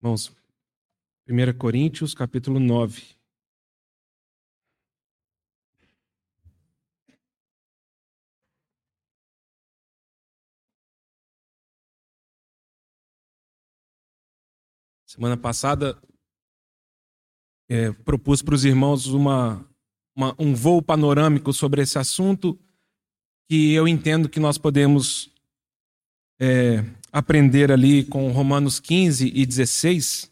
Irmãos, 1 Coríntios, capítulo 9. Semana passada, é, propus para os irmãos uma, uma, um voo panorâmico sobre esse assunto que eu entendo que nós podemos é, aprender ali com Romanos 15 e 16.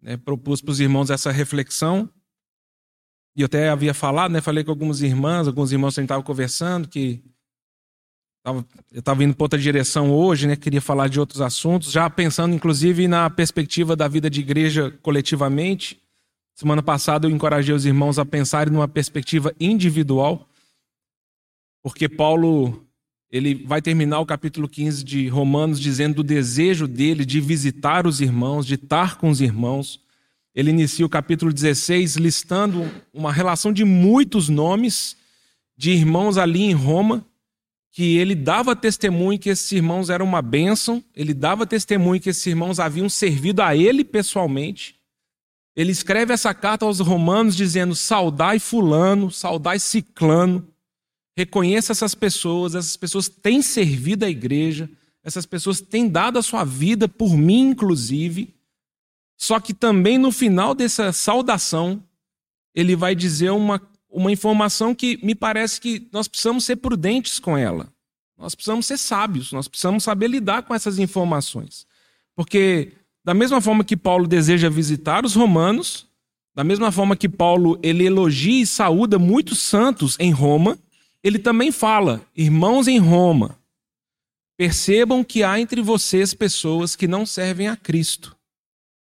Né, propus para os irmãos essa reflexão. E eu até havia falado, né, falei com algumas irmãs, alguns irmãos que a gente estava conversando, que tava, eu estava indo para outra direção hoje, né, queria falar de outros assuntos, já pensando inclusive na perspectiva da vida de igreja coletivamente. Semana passada eu encorajei os irmãos a pensarem numa perspectiva individual, porque Paulo ele vai terminar o capítulo 15 de Romanos dizendo do desejo dele de visitar os irmãos, de estar com os irmãos. Ele inicia o capítulo 16 listando uma relação de muitos nomes de irmãos ali em Roma, que ele dava testemunho que esses irmãos eram uma bênção, ele dava testemunho que esses irmãos haviam servido a ele pessoalmente. Ele escreve essa carta aos romanos dizendo: saudai Fulano, saudai Ciclano, Reconheça essas pessoas, essas pessoas têm servido a igreja, essas pessoas têm dado a sua vida por mim, inclusive. Só que também no final dessa saudação, ele vai dizer uma, uma informação que me parece que nós precisamos ser prudentes com ela. Nós precisamos ser sábios, nós precisamos saber lidar com essas informações. Porque, da mesma forma que Paulo deseja visitar os romanos, da mesma forma que Paulo ele elogia e saúda muitos santos em Roma, ele também fala: irmãos em Roma, percebam que há entre vocês pessoas que não servem a Cristo.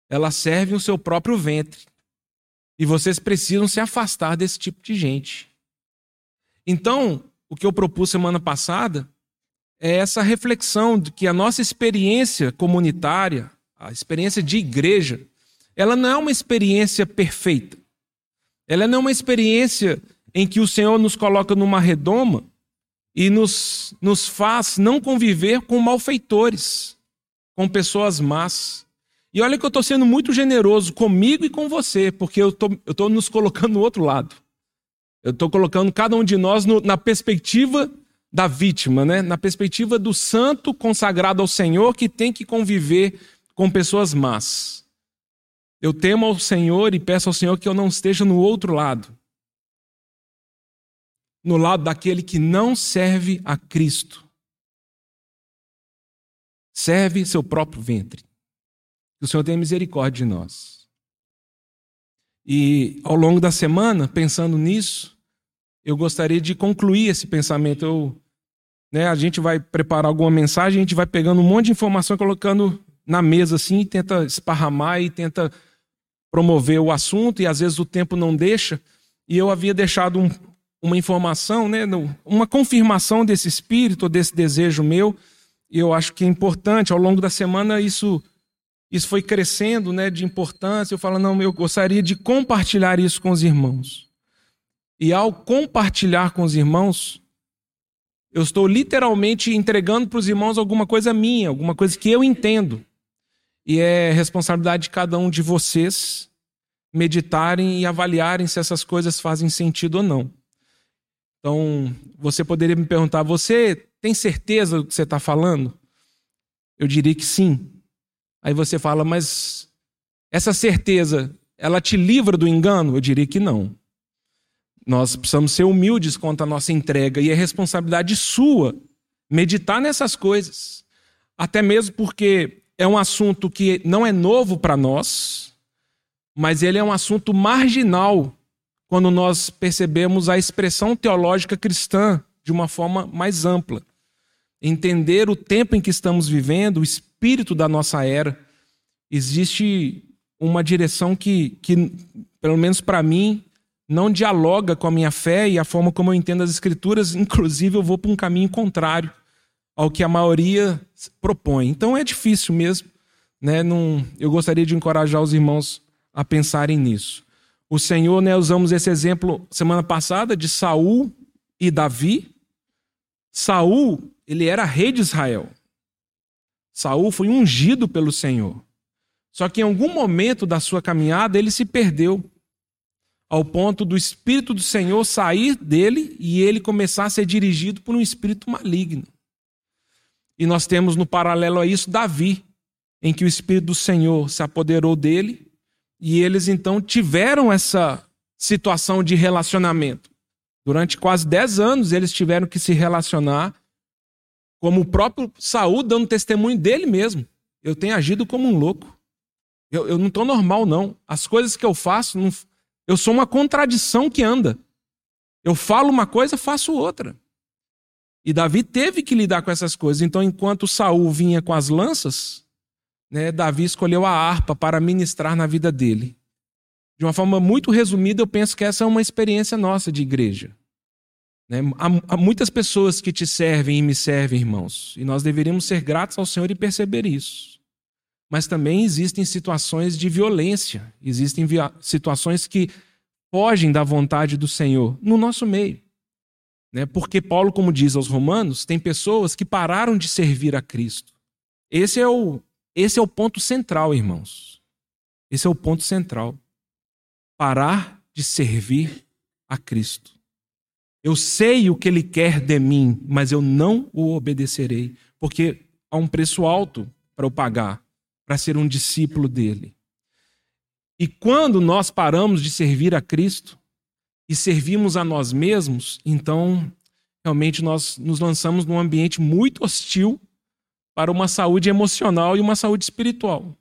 Elas servem o seu próprio ventre. E vocês precisam se afastar desse tipo de gente. Então, o que eu propus semana passada é essa reflexão de que a nossa experiência comunitária, a experiência de igreja, ela não é uma experiência perfeita. Ela não é uma experiência em que o Senhor nos coloca numa redoma e nos, nos faz não conviver com malfeitores, com pessoas más. E olha que eu estou sendo muito generoso comigo e com você, porque eu estou nos colocando no outro lado. Eu estou colocando cada um de nós no, na perspectiva da vítima, né? na perspectiva do santo consagrado ao Senhor que tem que conviver com pessoas más. Eu temo ao Senhor e peço ao Senhor que eu não esteja no outro lado no lado daquele que não serve a Cristo. Serve seu próprio ventre. Que o Senhor tenha misericórdia de nós. E ao longo da semana, pensando nisso, eu gostaria de concluir esse pensamento. Eu, né, a gente vai preparar alguma mensagem, a gente vai pegando um monte de informação, colocando na mesa assim, e tenta esparramar e tenta promover o assunto, e às vezes o tempo não deixa. E eu havia deixado um, uma informação, né, uma confirmação desse espírito, desse desejo meu. E eu acho que é importante, ao longo da semana, isso, isso foi crescendo né, de importância. Eu falo, não, eu gostaria de compartilhar isso com os irmãos. E ao compartilhar com os irmãos, eu estou literalmente entregando para os irmãos alguma coisa minha, alguma coisa que eu entendo. E é responsabilidade de cada um de vocês meditarem e avaliarem se essas coisas fazem sentido ou não. Então, você poderia me perguntar: você tem certeza do que você está falando? Eu diria que sim. Aí você fala, mas essa certeza, ela te livra do engano? Eu diria que não. Nós precisamos ser humildes quanto à nossa entrega e é responsabilidade sua meditar nessas coisas. Até mesmo porque é um assunto que não é novo para nós, mas ele é um assunto marginal quando nós percebemos a expressão teológica cristã de uma forma mais ampla. Entender o tempo em que estamos vivendo, o espírito da nossa era. Existe uma direção que, que pelo menos para mim, não dialoga com a minha fé e a forma como eu entendo as Escrituras. Inclusive, eu vou para um caminho contrário ao que a maioria propõe. Então é difícil mesmo. Né? Eu gostaria de encorajar os irmãos a pensarem nisso. O Senhor, né, usamos esse exemplo semana passada de Saul e Davi. Saul, ele era rei de Israel. Saul foi ungido pelo Senhor. Só que em algum momento da sua caminhada ele se perdeu, ao ponto do Espírito do Senhor sair dele e ele começar a ser dirigido por um espírito maligno. E nós temos no paralelo a isso Davi, em que o Espírito do Senhor se apoderou dele e eles então tiveram essa situação de relacionamento. Durante quase dez anos eles tiveram que se relacionar, como o próprio Saul dando testemunho dele mesmo. Eu tenho agido como um louco. Eu, eu não estou normal, não. As coisas que eu faço, não, eu sou uma contradição que anda. Eu falo uma coisa, faço outra. E Davi teve que lidar com essas coisas. Então, enquanto Saul vinha com as lanças, né, Davi escolheu a harpa para ministrar na vida dele. De uma forma muito resumida, eu penso que essa é uma experiência nossa de igreja. Né? Há, há muitas pessoas que te servem e me servem, irmãos, e nós deveríamos ser gratos ao Senhor e perceber isso. Mas também existem situações de violência, existem situações que fogem da vontade do Senhor no nosso meio. Né? Porque Paulo, como diz aos Romanos, tem pessoas que pararam de servir a Cristo. Esse é o, esse é o ponto central, irmãos. Esse é o ponto central. Parar de servir a Cristo. Eu sei o que ele quer de mim, mas eu não o obedecerei, porque há um preço alto para eu pagar, para ser um discípulo dele. E quando nós paramos de servir a Cristo e servimos a nós mesmos, então realmente nós nos lançamos num ambiente muito hostil para uma saúde emocional e uma saúde espiritual.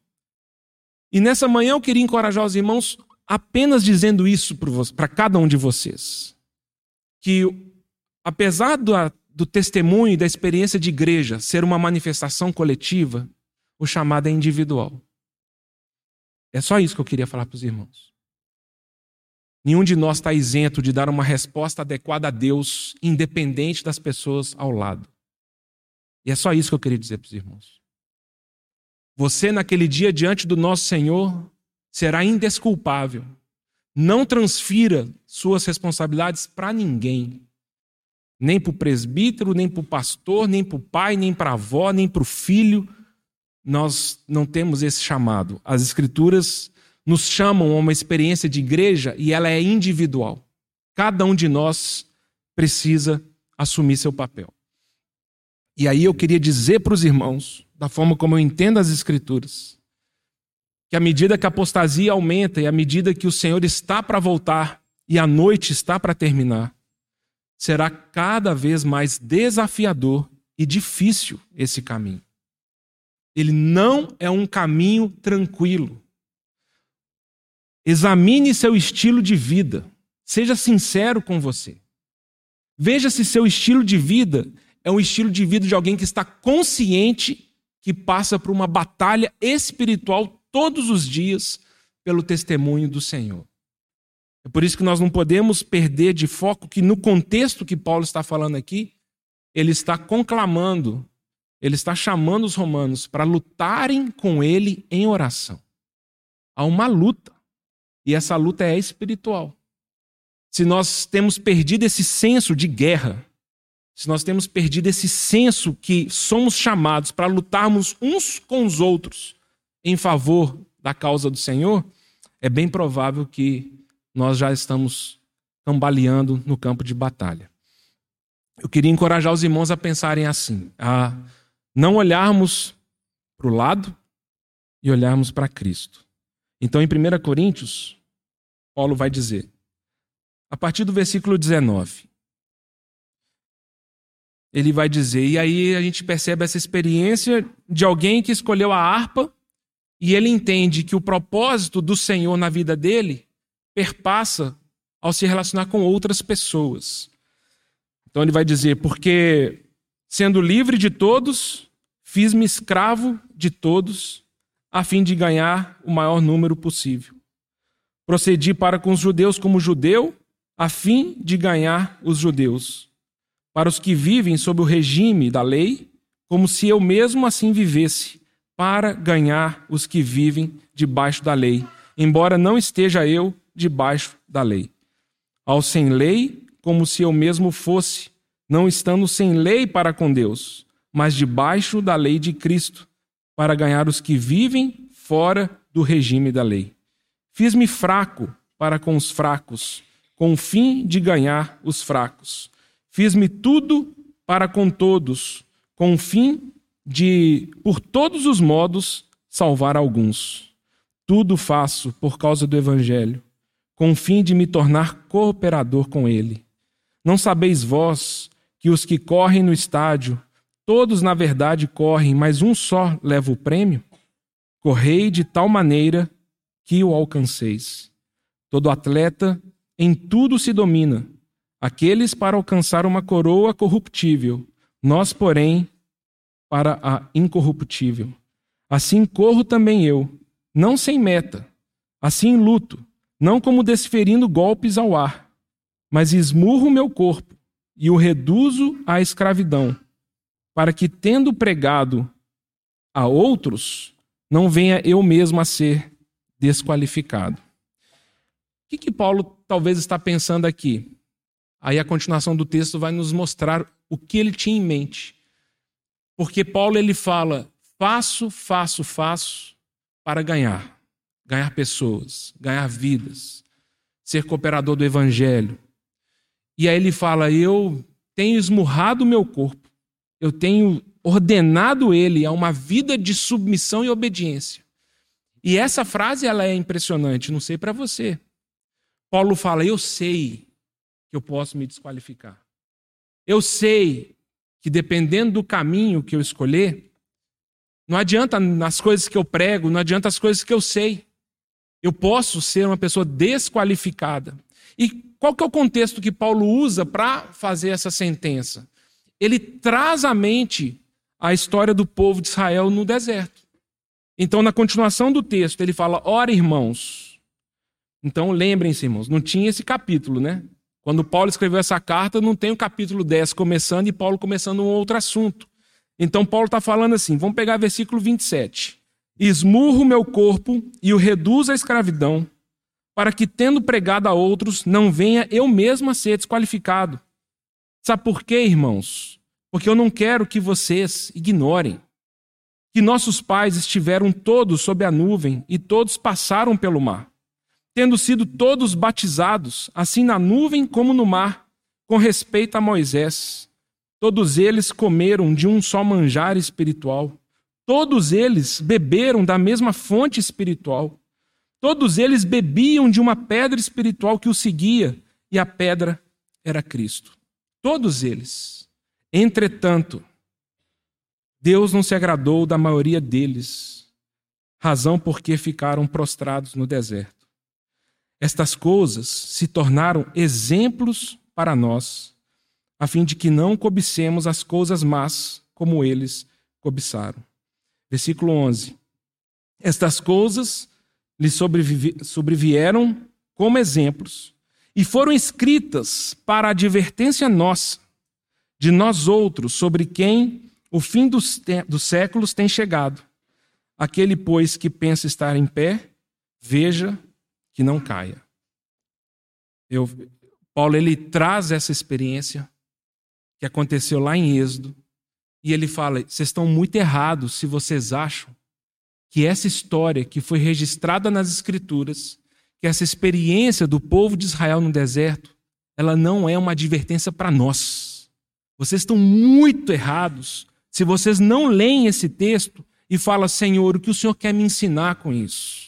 E nessa manhã eu queria encorajar os irmãos apenas dizendo isso para cada um de vocês. Que apesar do, do testemunho e da experiência de igreja ser uma manifestação coletiva, o chamado é individual. É só isso que eu queria falar para os irmãos. Nenhum de nós está isento de dar uma resposta adequada a Deus, independente das pessoas ao lado. E é só isso que eu queria dizer para os irmãos. Você, naquele dia, diante do nosso Senhor, será indesculpável. Não transfira suas responsabilidades para ninguém. Nem para o presbítero, nem para o pastor, nem para o pai, nem para a avó, nem para o filho. Nós não temos esse chamado. As Escrituras nos chamam a uma experiência de igreja e ela é individual. Cada um de nós precisa assumir seu papel. E aí eu queria dizer para os irmãos, da forma como eu entendo as Escrituras, que à medida que a apostasia aumenta e à medida que o Senhor está para voltar e a noite está para terminar, será cada vez mais desafiador e difícil esse caminho. Ele não é um caminho tranquilo. Examine seu estilo de vida. Seja sincero com você. Veja se seu estilo de vida é um estilo de vida de alguém que está consciente que passa por uma batalha espiritual todos os dias pelo testemunho do Senhor. É por isso que nós não podemos perder de foco que no contexto que Paulo está falando aqui, ele está conclamando, ele está chamando os romanos para lutarem com ele em oração. Há uma luta, e essa luta é espiritual. Se nós temos perdido esse senso de guerra, se nós temos perdido esse senso que somos chamados para lutarmos uns com os outros em favor da causa do Senhor, é bem provável que nós já estamos cambaleando no campo de batalha. Eu queria encorajar os irmãos a pensarem assim, a não olharmos para o lado e olharmos para Cristo. Então, em 1 Coríntios, Paulo vai dizer, a partir do versículo 19: ele vai dizer. E aí a gente percebe essa experiência de alguém que escolheu a harpa e ele entende que o propósito do Senhor na vida dele perpassa ao se relacionar com outras pessoas. Então ele vai dizer: Porque sendo livre de todos, fiz-me escravo de todos, a fim de ganhar o maior número possível. Procedi para com os judeus como judeu, a fim de ganhar os judeus para os que vivem sob o regime da lei, como se eu mesmo assim vivesse, para ganhar os que vivem debaixo da lei, embora não esteja eu debaixo da lei. Ao sem lei, como se eu mesmo fosse, não estando sem lei para com Deus, mas debaixo da lei de Cristo, para ganhar os que vivem fora do regime da lei. Fiz-me fraco para com os fracos, com o fim de ganhar os fracos. Fiz-me tudo para com todos, com o fim de, por todos os modos, salvar alguns. Tudo faço por causa do Evangelho, com o fim de me tornar cooperador com ele. Não sabeis vós que os que correm no estádio, todos na verdade correm, mas um só leva o prêmio? Correi de tal maneira que o alcanceis. Todo atleta em tudo se domina, aqueles para alcançar uma coroa corruptível, nós, porém, para a incorruptível. Assim corro também eu, não sem meta, assim luto, não como desferindo golpes ao ar, mas esmurro meu corpo e o reduzo à escravidão, para que, tendo pregado a outros, não venha eu mesmo a ser desqualificado. O que, que Paulo talvez está pensando aqui? Aí a continuação do texto vai nos mostrar o que ele tinha em mente. Porque Paulo ele fala: faço, faço, faço para ganhar, ganhar pessoas, ganhar vidas, ser cooperador do evangelho. E aí ele fala: eu tenho esmurrado o meu corpo, eu tenho ordenado ele a uma vida de submissão e obediência. E essa frase ela é impressionante, não sei para você. Paulo fala: "Eu sei que eu posso me desqualificar. Eu sei que dependendo do caminho que eu escolher, não adianta nas coisas que eu prego, não adianta as coisas que eu sei. Eu posso ser uma pessoa desqualificada. E qual que é o contexto que Paulo usa para fazer essa sentença? Ele traz à mente a história do povo de Israel no deserto. Então, na continuação do texto, ele fala: Ora, irmãos. Então, lembrem-se, irmãos, não tinha esse capítulo, né? Quando Paulo escreveu essa carta, não tem o capítulo 10 começando e Paulo começando um outro assunto. Então, Paulo está falando assim: vamos pegar versículo 27. Esmurro meu corpo e o reduzo à escravidão, para que, tendo pregado a outros, não venha eu mesmo a ser desqualificado. Sabe por quê, irmãos? porque eu não quero que vocês ignorem que nossos pais estiveram todos sob a nuvem e todos passaram pelo mar, tendo sido todos batizados, assim na nuvem como no mar, com respeito a Moisés. Todos eles comeram de um só manjar espiritual. Todos eles beberam da mesma fonte espiritual. Todos eles bebiam de uma pedra espiritual que o seguia, e a pedra era Cristo. Todos eles. Entretanto, Deus não se agradou da maioria deles, razão por que ficaram prostrados no deserto. Estas coisas se tornaram exemplos para nós, a fim de que não cobicemos as coisas más como eles cobiçaram. Versículo 11. Estas coisas lhe sobrevieram como exemplos e foram escritas para advertência nossa de nós outros, sobre quem o fim dos, dos séculos tem chegado. Aquele, pois, que pensa estar em pé, veja que não caia. Eu, Paulo ele traz essa experiência que aconteceu lá em Êxodo e ele fala: vocês estão muito errados se vocês acham que essa história que foi registrada nas Escrituras, que essa experiência do povo de Israel no deserto, ela não é uma advertência para nós. Vocês estão muito errados se vocês não leem esse texto e falam, Senhor, o que o Senhor quer me ensinar com isso?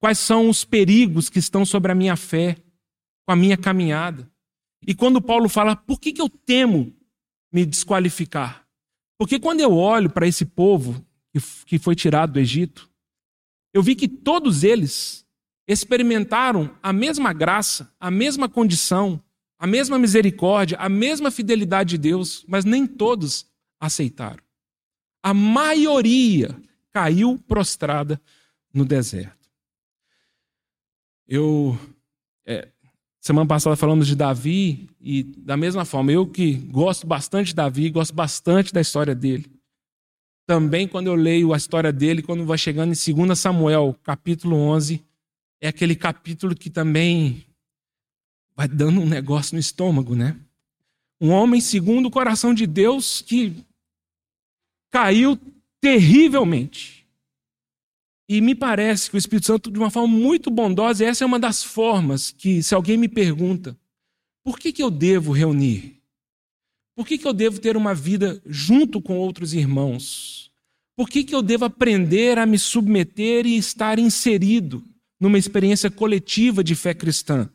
Quais são os perigos que estão sobre a minha fé, com a minha caminhada? E quando Paulo fala, por que, que eu temo me desqualificar? Porque quando eu olho para esse povo que foi tirado do Egito, eu vi que todos eles experimentaram a mesma graça, a mesma condição, a mesma misericórdia, a mesma fidelidade de Deus, mas nem todos aceitaram. A maioria caiu prostrada no deserto. Eu. É, semana passada falamos de Davi, e da mesma forma, eu que gosto bastante de Davi, gosto bastante da história dele. Também, quando eu leio a história dele, quando vai chegando em 2 Samuel, capítulo 11, é aquele capítulo que também vai dando um negócio no estômago, né? Um homem segundo o coração de Deus que caiu terrivelmente. E me parece que o Espírito Santo, de uma forma muito bondosa, essa é uma das formas que, se alguém me pergunta, por que, que eu devo reunir? Por que, que eu devo ter uma vida junto com outros irmãos? Por que, que eu devo aprender a me submeter e estar inserido numa experiência coletiva de fé cristã?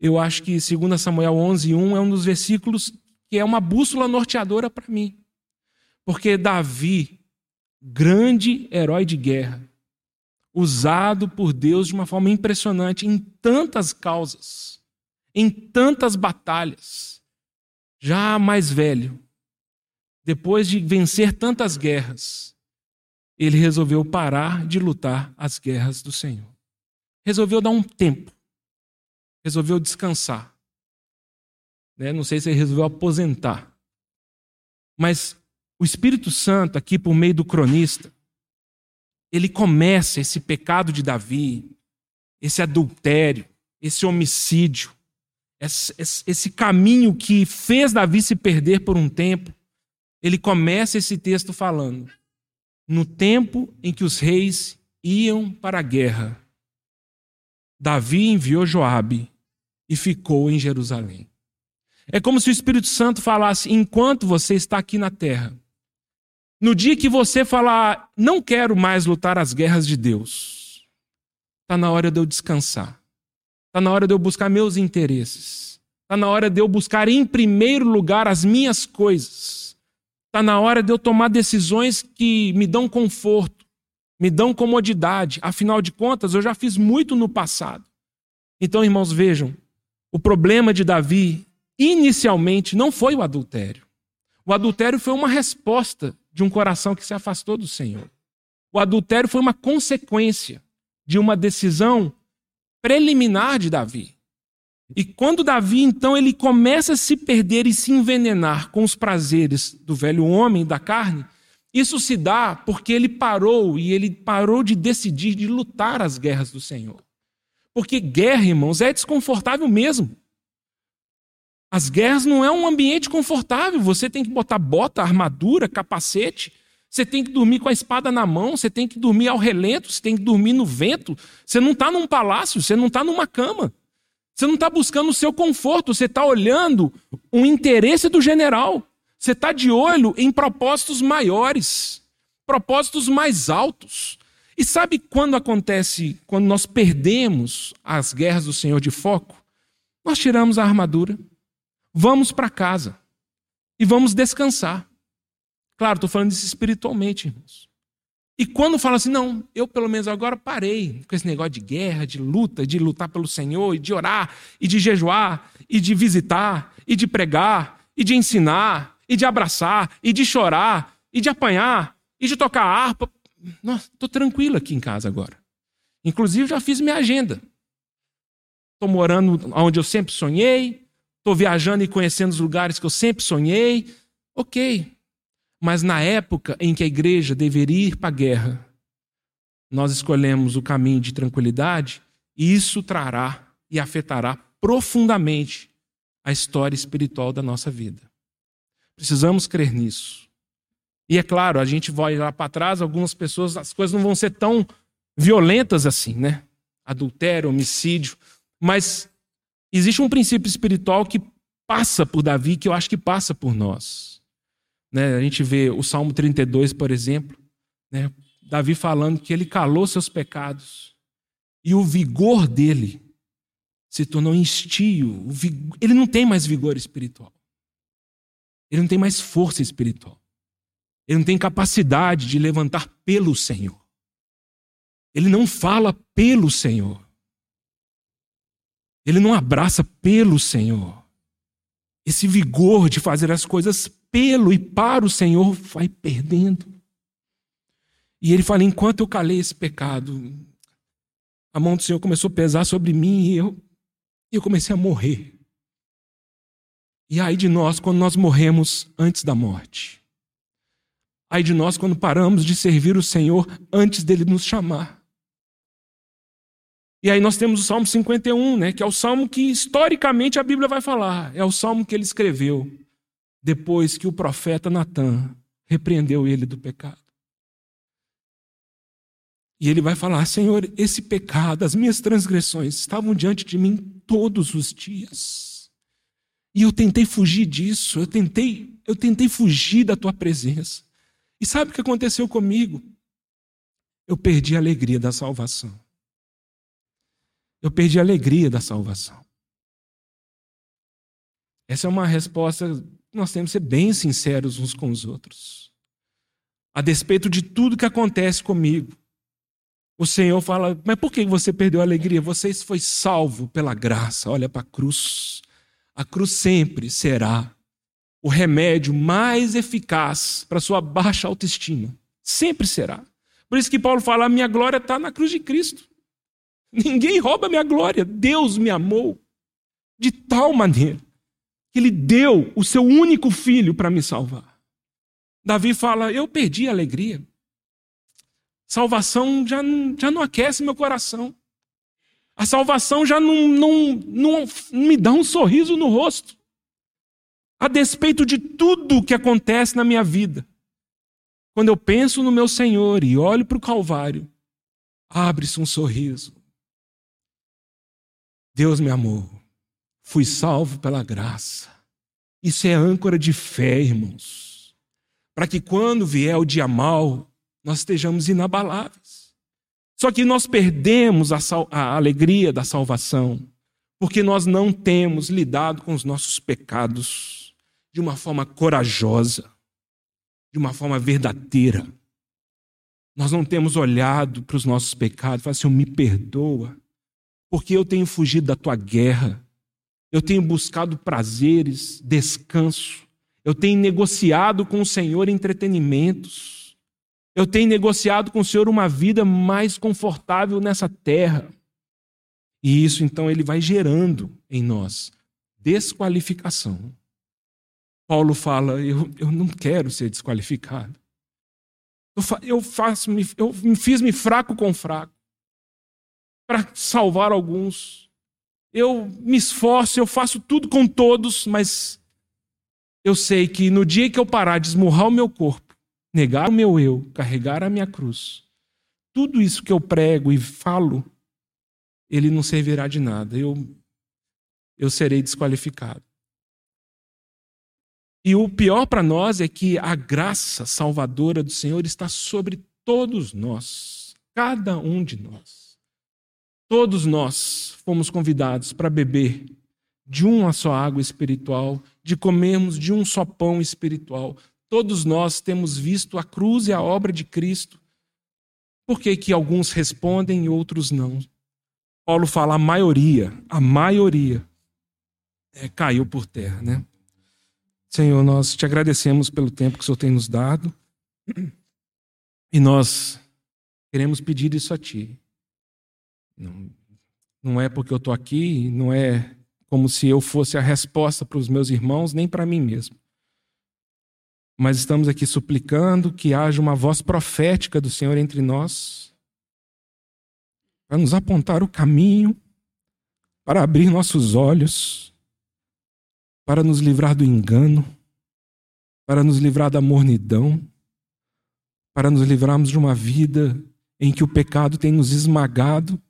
Eu acho que 2 Samuel 11, 1 é um dos versículos que é uma bússola norteadora para mim. Porque Davi, grande herói de guerra, usado por Deus de uma forma impressionante em tantas causas, em tantas batalhas, já mais velho, depois de vencer tantas guerras, ele resolveu parar de lutar as guerras do Senhor. Resolveu dar um tempo. Resolveu descansar. Né? Não sei se ele resolveu aposentar. Mas o Espírito Santo, aqui por meio do cronista, ele começa esse pecado de Davi, esse adultério, esse homicídio, esse, esse, caminho que fez Davi se perder por um tempo. Ele começa esse texto falando: no tempo em que os reis iam para a guerra, Davi enviou Joabe e ficou em Jerusalém. É como se o Espírito Santo falasse: enquanto você está aqui na terra, no dia que você falar, não quero mais lutar as guerras de Deus, está na hora de eu descansar. Está na hora de eu buscar meus interesses. Está na hora de eu buscar em primeiro lugar as minhas coisas. Está na hora de eu tomar decisões que me dão conforto, me dão comodidade. Afinal de contas, eu já fiz muito no passado. Então, irmãos, vejam: o problema de Davi, inicialmente, não foi o adultério. O adultério foi uma resposta de um coração que se afastou do Senhor. O adultério foi uma consequência de uma decisão preliminar de Davi. E quando Davi, então, ele começa a se perder e se envenenar com os prazeres do velho homem, da carne, isso se dá porque ele parou e ele parou de decidir de lutar as guerras do Senhor. Porque guerra, irmãos, é desconfortável mesmo. As guerras não é um ambiente confortável. Você tem que botar bota, armadura, capacete. Você tem que dormir com a espada na mão. Você tem que dormir ao relento. Você tem que dormir no vento. Você não está num palácio. Você não está numa cama. Você não está buscando o seu conforto. Você está olhando o interesse do general. Você está de olho em propósitos maiores, propósitos mais altos. E sabe quando acontece, quando nós perdemos as guerras do Senhor de foco? Nós tiramos a armadura vamos para casa e vamos descansar. Claro, estou falando isso espiritualmente, irmãos. E quando fala assim, não, eu pelo menos agora parei com esse negócio de guerra, de luta, de lutar pelo Senhor, e de orar, e de jejuar, e de visitar, e de pregar, e de ensinar, e de abraçar, e de chorar, e de apanhar, e de tocar harpa. Nossa, estou tranquilo aqui em casa agora. Inclusive, já fiz minha agenda. Estou morando onde eu sempre sonhei, estou viajando e conhecendo os lugares que eu sempre sonhei. Ok. Mas na época em que a igreja deveria ir para a guerra, nós escolhemos o caminho de tranquilidade, e isso trará e afetará profundamente a história espiritual da nossa vida. Precisamos crer nisso. E é claro, a gente vai lá para trás, algumas pessoas, as coisas não vão ser tão violentas assim, né? Adultério, homicídio, mas existe um princípio espiritual que passa por Davi, que eu acho que passa por nós. Né? A gente vê o Salmo 32, por exemplo, né? Davi falando que ele calou seus pecados e o vigor dele se tornou instio. Ele não tem mais vigor espiritual. Ele não tem mais força espiritual. Ele não tem capacidade de levantar pelo Senhor. Ele não fala pelo Senhor. Ele não abraça pelo Senhor. Esse vigor de fazer as coisas pelo e para o Senhor vai perdendo. E ele fala: enquanto eu calei esse pecado, a mão do Senhor começou a pesar sobre mim e eu, eu comecei a morrer. E aí de nós quando nós morremos antes da morte. Aí de nós quando paramos de servir o Senhor antes dele nos chamar. E aí nós temos o Salmo 51, né, que é o salmo que historicamente a Bíblia vai falar. É o salmo que ele escreveu depois que o profeta Natan repreendeu ele do pecado. E ele vai falar: Senhor, esse pecado, as minhas transgressões estavam diante de mim todos os dias. E eu tentei fugir disso, eu tentei, eu tentei fugir da tua presença. E sabe o que aconteceu comigo? Eu perdi a alegria da salvação. Eu perdi a alegria da salvação. Essa é uma resposta, nós temos que ser bem sinceros uns com os outros. A despeito de tudo que acontece comigo, o Senhor fala: Mas por que você perdeu a alegria? Você foi salvo pela graça. Olha para a cruz. A cruz sempre será o remédio mais eficaz para sua baixa autoestima. Sempre será. Por isso que Paulo fala: minha glória está na cruz de Cristo. Ninguém rouba minha glória. Deus me amou de tal maneira que Ele deu o seu único filho para me salvar. Davi fala: Eu perdi a alegria. Salvação já, já não aquece meu coração. A salvação já não, não, não, me dá um sorriso no rosto. A despeito de tudo que acontece na minha vida. Quando eu penso no meu Senhor e olho para o Calvário, abre-se um sorriso. Deus me amou. Fui salvo pela graça. Isso é âncora de fé, irmãos. Para que quando vier o dia mal, nós estejamos inabaláveis. Só que nós perdemos a, a alegria da salvação porque nós não temos lidado com os nossos pecados de uma forma corajosa de uma forma verdadeira. Nós não temos olhado para os nossos pecados e falado, Senhor, me perdoa, porque eu tenho fugido da tua guerra, eu tenho buscado prazeres, descanso, eu tenho negociado com o Senhor entretenimentos, eu tenho negociado com o Senhor uma vida mais confortável nessa terra. E isso então ele vai gerando em nós desqualificação. Paulo fala: eu, eu não quero ser desqualificado. Eu, eu, faço, eu fiz-me fraco com fraco para salvar alguns. Eu me esforço, eu faço tudo com todos, mas eu sei que no dia que eu parar de esmurrar o meu corpo, negar o meu eu, carregar a minha cruz, tudo isso que eu prego e falo, ele não servirá de nada. Eu, eu serei desqualificado. E o pior para nós é que a graça salvadora do Senhor está sobre todos nós, cada um de nós. Todos nós fomos convidados para beber de uma só água espiritual, de comermos de um só pão espiritual. Todos nós temos visto a cruz e a obra de Cristo. Por que, que alguns respondem e outros não? Paulo fala a maioria, a maioria é, caiu por terra, né? Senhor, nós te agradecemos pelo tempo que o Senhor tem nos dado e nós queremos pedir isso a Ti. Não, não é porque eu estou aqui, não é como se eu fosse a resposta para os meus irmãos, nem para mim mesmo. Mas estamos aqui suplicando que haja uma voz profética do Senhor entre nós, para nos apontar o caminho, para abrir nossos olhos para nos livrar do engano, para nos livrar da mornidão, para nos livrarmos de uma vida em que o pecado tem nos esmagado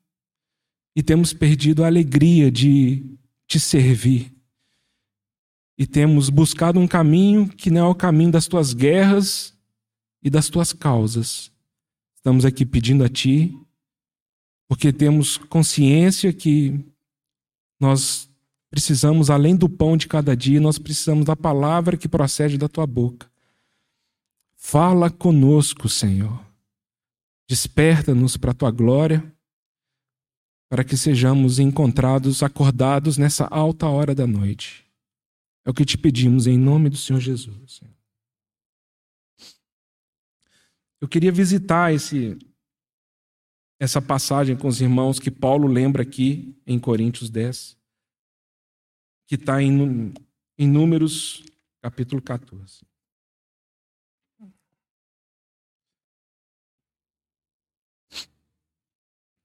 e temos perdido a alegria de te servir. E temos buscado um caminho que não é o caminho das tuas guerras e das tuas causas. Estamos aqui pedindo a Ti, porque temos consciência que nós precisamos, além do pão de cada dia, nós precisamos da palavra que procede da tua boca. Fala conosco, Senhor. Desperta-nos para a tua glória, para que sejamos encontrados acordados nessa alta hora da noite. É o que te pedimos em nome do Senhor Jesus. Eu queria visitar esse, essa passagem com os irmãos que Paulo lembra aqui em Coríntios 10 que está em, em Números, capítulo 14.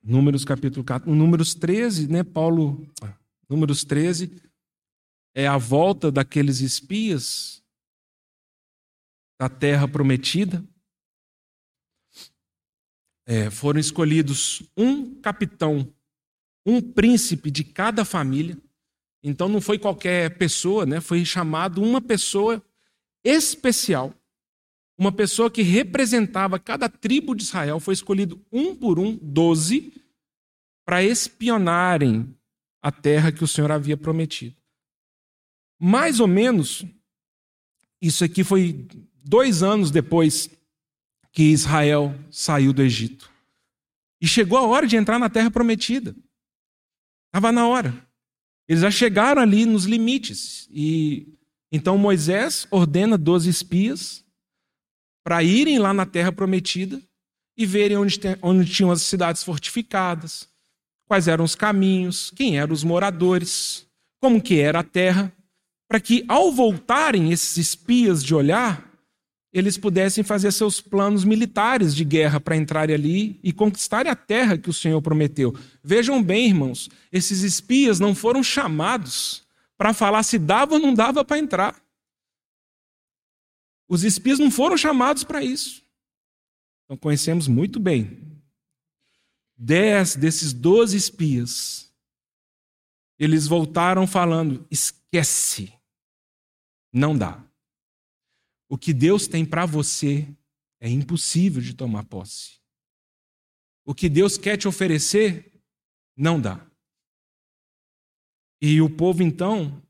Números capítulo 14. Números 13, né, Paulo. Números 13 é a volta daqueles espias da terra prometida. é, foram escolhidos um capitão, um príncipe de cada família. Então não foi qualquer pessoa, né? Foi chamado uma pessoa especial, uma pessoa que representava cada tribo de Israel. Foi escolhido um por um, doze, para espionarem a terra que o Senhor havia prometido. Mais ou menos, isso aqui foi dois anos depois que Israel saiu do Egito. E chegou a hora de entrar na terra prometida. Estava na hora. Eles já chegaram ali nos limites. E então Moisés ordena 12 espias para irem lá na terra prometida e verem onde, onde tinham as cidades fortificadas, quais eram os caminhos, quem eram os moradores, como que era a terra, para que ao voltarem esses espias de olhar, eles pudessem fazer seus planos militares de guerra para entrarem ali e conquistarem a terra que o Senhor prometeu. Vejam bem, irmãos, esses espias não foram chamados para falar se dava ou não dava para entrar. Os espias não foram chamados para isso. Então conhecemos muito bem dez desses doze espias, eles voltaram falando: esquece, não dá. O que Deus tem para você é impossível de tomar posse. O que Deus quer te oferecer, não dá. E o povo então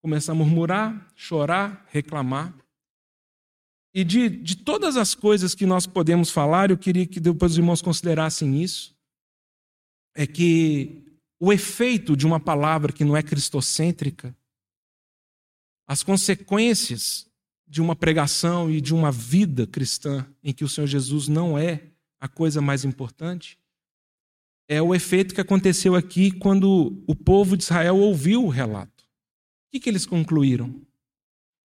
começa a murmurar, chorar, reclamar. E de, de todas as coisas que nós podemos falar, eu queria que depois os irmãos considerassem isso é que o efeito de uma palavra que não é cristocêntrica, as consequências de uma pregação e de uma vida cristã em que o Senhor Jesus não é a coisa mais importante, é o efeito que aconteceu aqui quando o povo de Israel ouviu o relato. O que, que eles concluíram?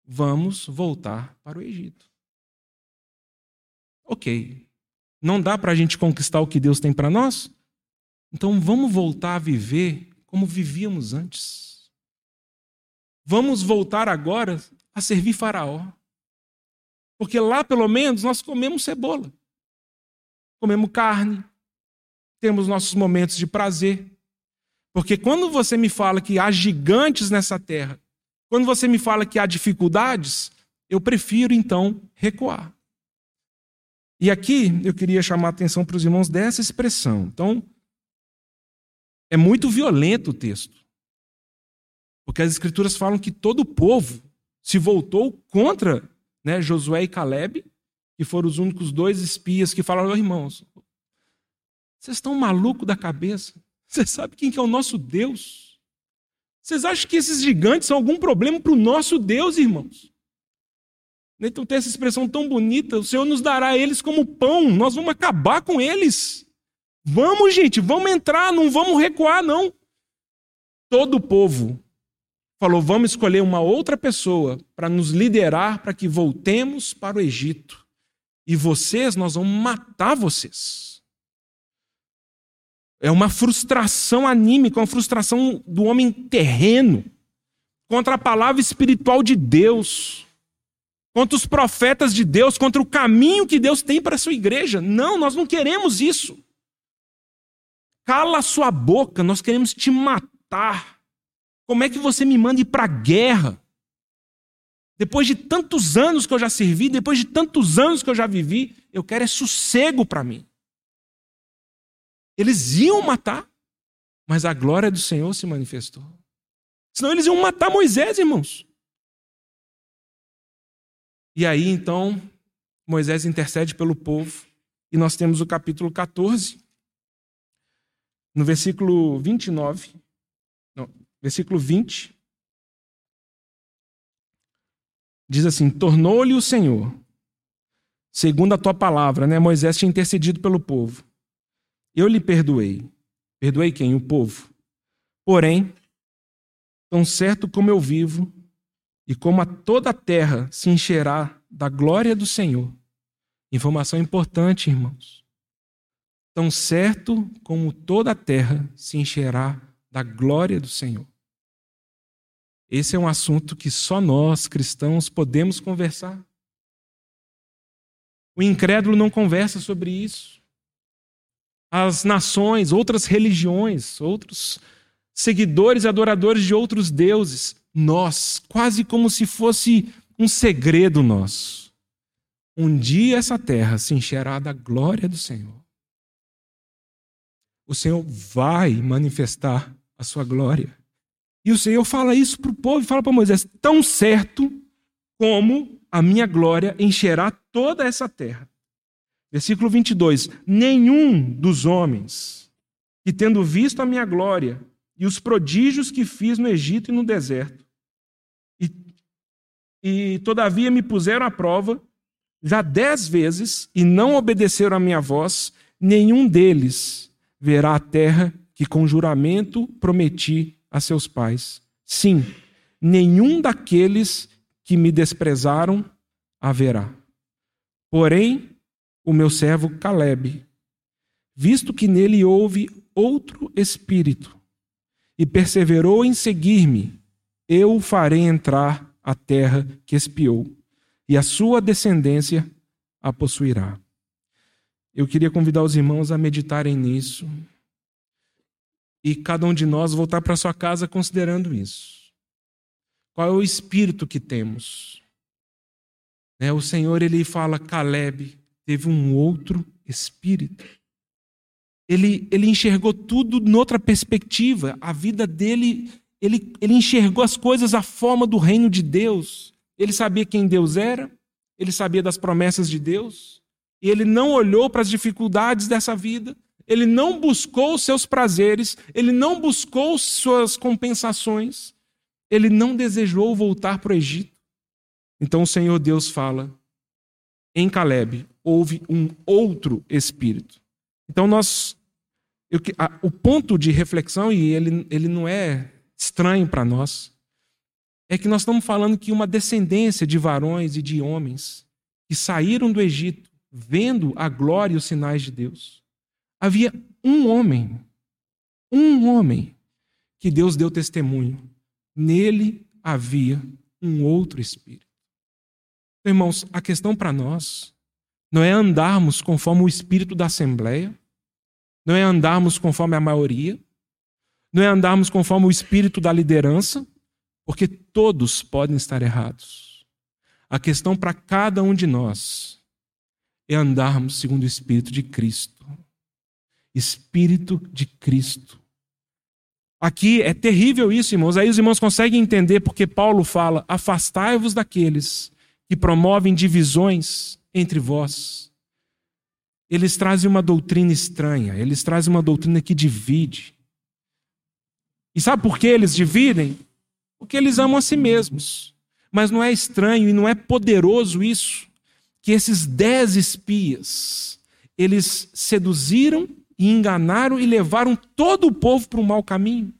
Vamos voltar para o Egito. Ok. Não dá para a gente conquistar o que Deus tem para nós? Então vamos voltar a viver como vivíamos antes. Vamos voltar agora a servir Faraó. Porque lá, pelo menos, nós comemos cebola, comemos carne, temos nossos momentos de prazer. Porque quando você me fala que há gigantes nessa terra, quando você me fala que há dificuldades, eu prefiro então recuar. E aqui eu queria chamar a atenção para os irmãos dessa expressão. Então, é muito violento o texto. Porque as escrituras falam que todo o povo se voltou contra né, Josué e Caleb, que foram os únicos dois espias que falaram, oh, irmãos, vocês estão malucos da cabeça? Vocês sabem quem que é o nosso Deus? Vocês acham que esses gigantes são algum problema para o nosso Deus, irmãos? Então tem essa expressão tão bonita, o Senhor nos dará eles como pão, nós vamos acabar com eles. Vamos, gente, vamos entrar, não vamos recuar, não. Todo o povo falou: vamos escolher uma outra pessoa para nos liderar para que voltemos para o Egito. E vocês, nós vamos matar vocês. É uma frustração anímica, uma frustração do homem terreno contra a palavra espiritual de Deus, contra os profetas de Deus, contra o caminho que Deus tem para a sua igreja. Não, nós não queremos isso. Cala sua boca, nós queremos te matar. Como é que você me manda ir para a guerra? Depois de tantos anos que eu já servi, depois de tantos anos que eu já vivi, eu quero é sossego para mim. Eles iam matar, mas a glória do Senhor se manifestou. Senão eles iam matar Moisés, irmãos. E aí então, Moisés intercede pelo povo, e nós temos o capítulo 14, no versículo 29, não, versículo 20, diz assim: Tornou-lhe o Senhor, segundo a tua palavra, né? Moisés tinha intercedido pelo povo. Eu lhe perdoei. Perdoei quem? O povo. Porém, tão certo como eu vivo, e como a toda a terra se encherá da glória do Senhor. Informação importante, irmãos tão certo como toda a terra se encherá da glória do Senhor. Esse é um assunto que só nós, cristãos, podemos conversar. O incrédulo não conversa sobre isso. as nações, outras religiões, outros seguidores e adoradores de outros deuses. Nós, quase como se fosse um segredo nosso. Um dia essa terra se encherá da glória do Senhor. O Senhor vai manifestar a sua glória. E o Senhor fala isso para o povo fala para Moisés: tão certo como a minha glória encherá toda essa terra. Versículo 22: Nenhum dos homens que, tendo visto a minha glória e os prodígios que fiz no Egito e no deserto, e todavia me puseram à prova já dez vezes e não obedeceram à minha voz, nenhum deles verá a terra que com juramento prometi a seus pais. Sim, nenhum daqueles que me desprezaram haverá. Porém, o meu servo Caleb, visto que nele houve outro espírito, e perseverou em seguir-me, eu o farei entrar a terra que espiou, e a sua descendência a possuirá. Eu queria convidar os irmãos a meditarem nisso e cada um de nós voltar para sua casa considerando isso. Qual é o espírito que temos? Né, o Senhor ele fala Caleb teve um outro espírito. Ele, ele enxergou tudo noutra perspectiva. A vida dele, ele, ele enxergou as coisas à forma do reino de Deus. Ele sabia quem Deus era, ele sabia das promessas de Deus, e ele não olhou para as dificuldades dessa vida, ele não buscou seus prazeres, ele não buscou suas compensações, ele não desejou voltar para o Egito. Então o Senhor Deus fala: em Caleb houve um outro espírito. Então nós. Eu, a, o ponto de reflexão, e ele, ele não é estranho para nós, é que nós estamos falando que uma descendência de varões e de homens que saíram do Egito vendo a glória e os sinais de Deus havia um homem, um homem, que Deus deu testemunho. Nele havia um outro espírito. Então, irmãos, a questão para nós não é andarmos conforme o espírito da assembleia, não é andarmos conforme a maioria, não é andarmos conforme o espírito da liderança, porque todos podem estar errados. A questão para cada um de nós é andarmos segundo o espírito de Cristo. Espírito de Cristo. Aqui é terrível isso, irmãos. Aí os irmãos conseguem entender porque Paulo fala: afastai-vos daqueles que promovem divisões entre vós. Eles trazem uma doutrina estranha, eles trazem uma doutrina que divide. E sabe por que eles dividem? Porque eles amam a si mesmos. Mas não é estranho e não é poderoso isso, que esses dez espias, eles seduziram e enganaram e levaram todo o povo para um mau caminho.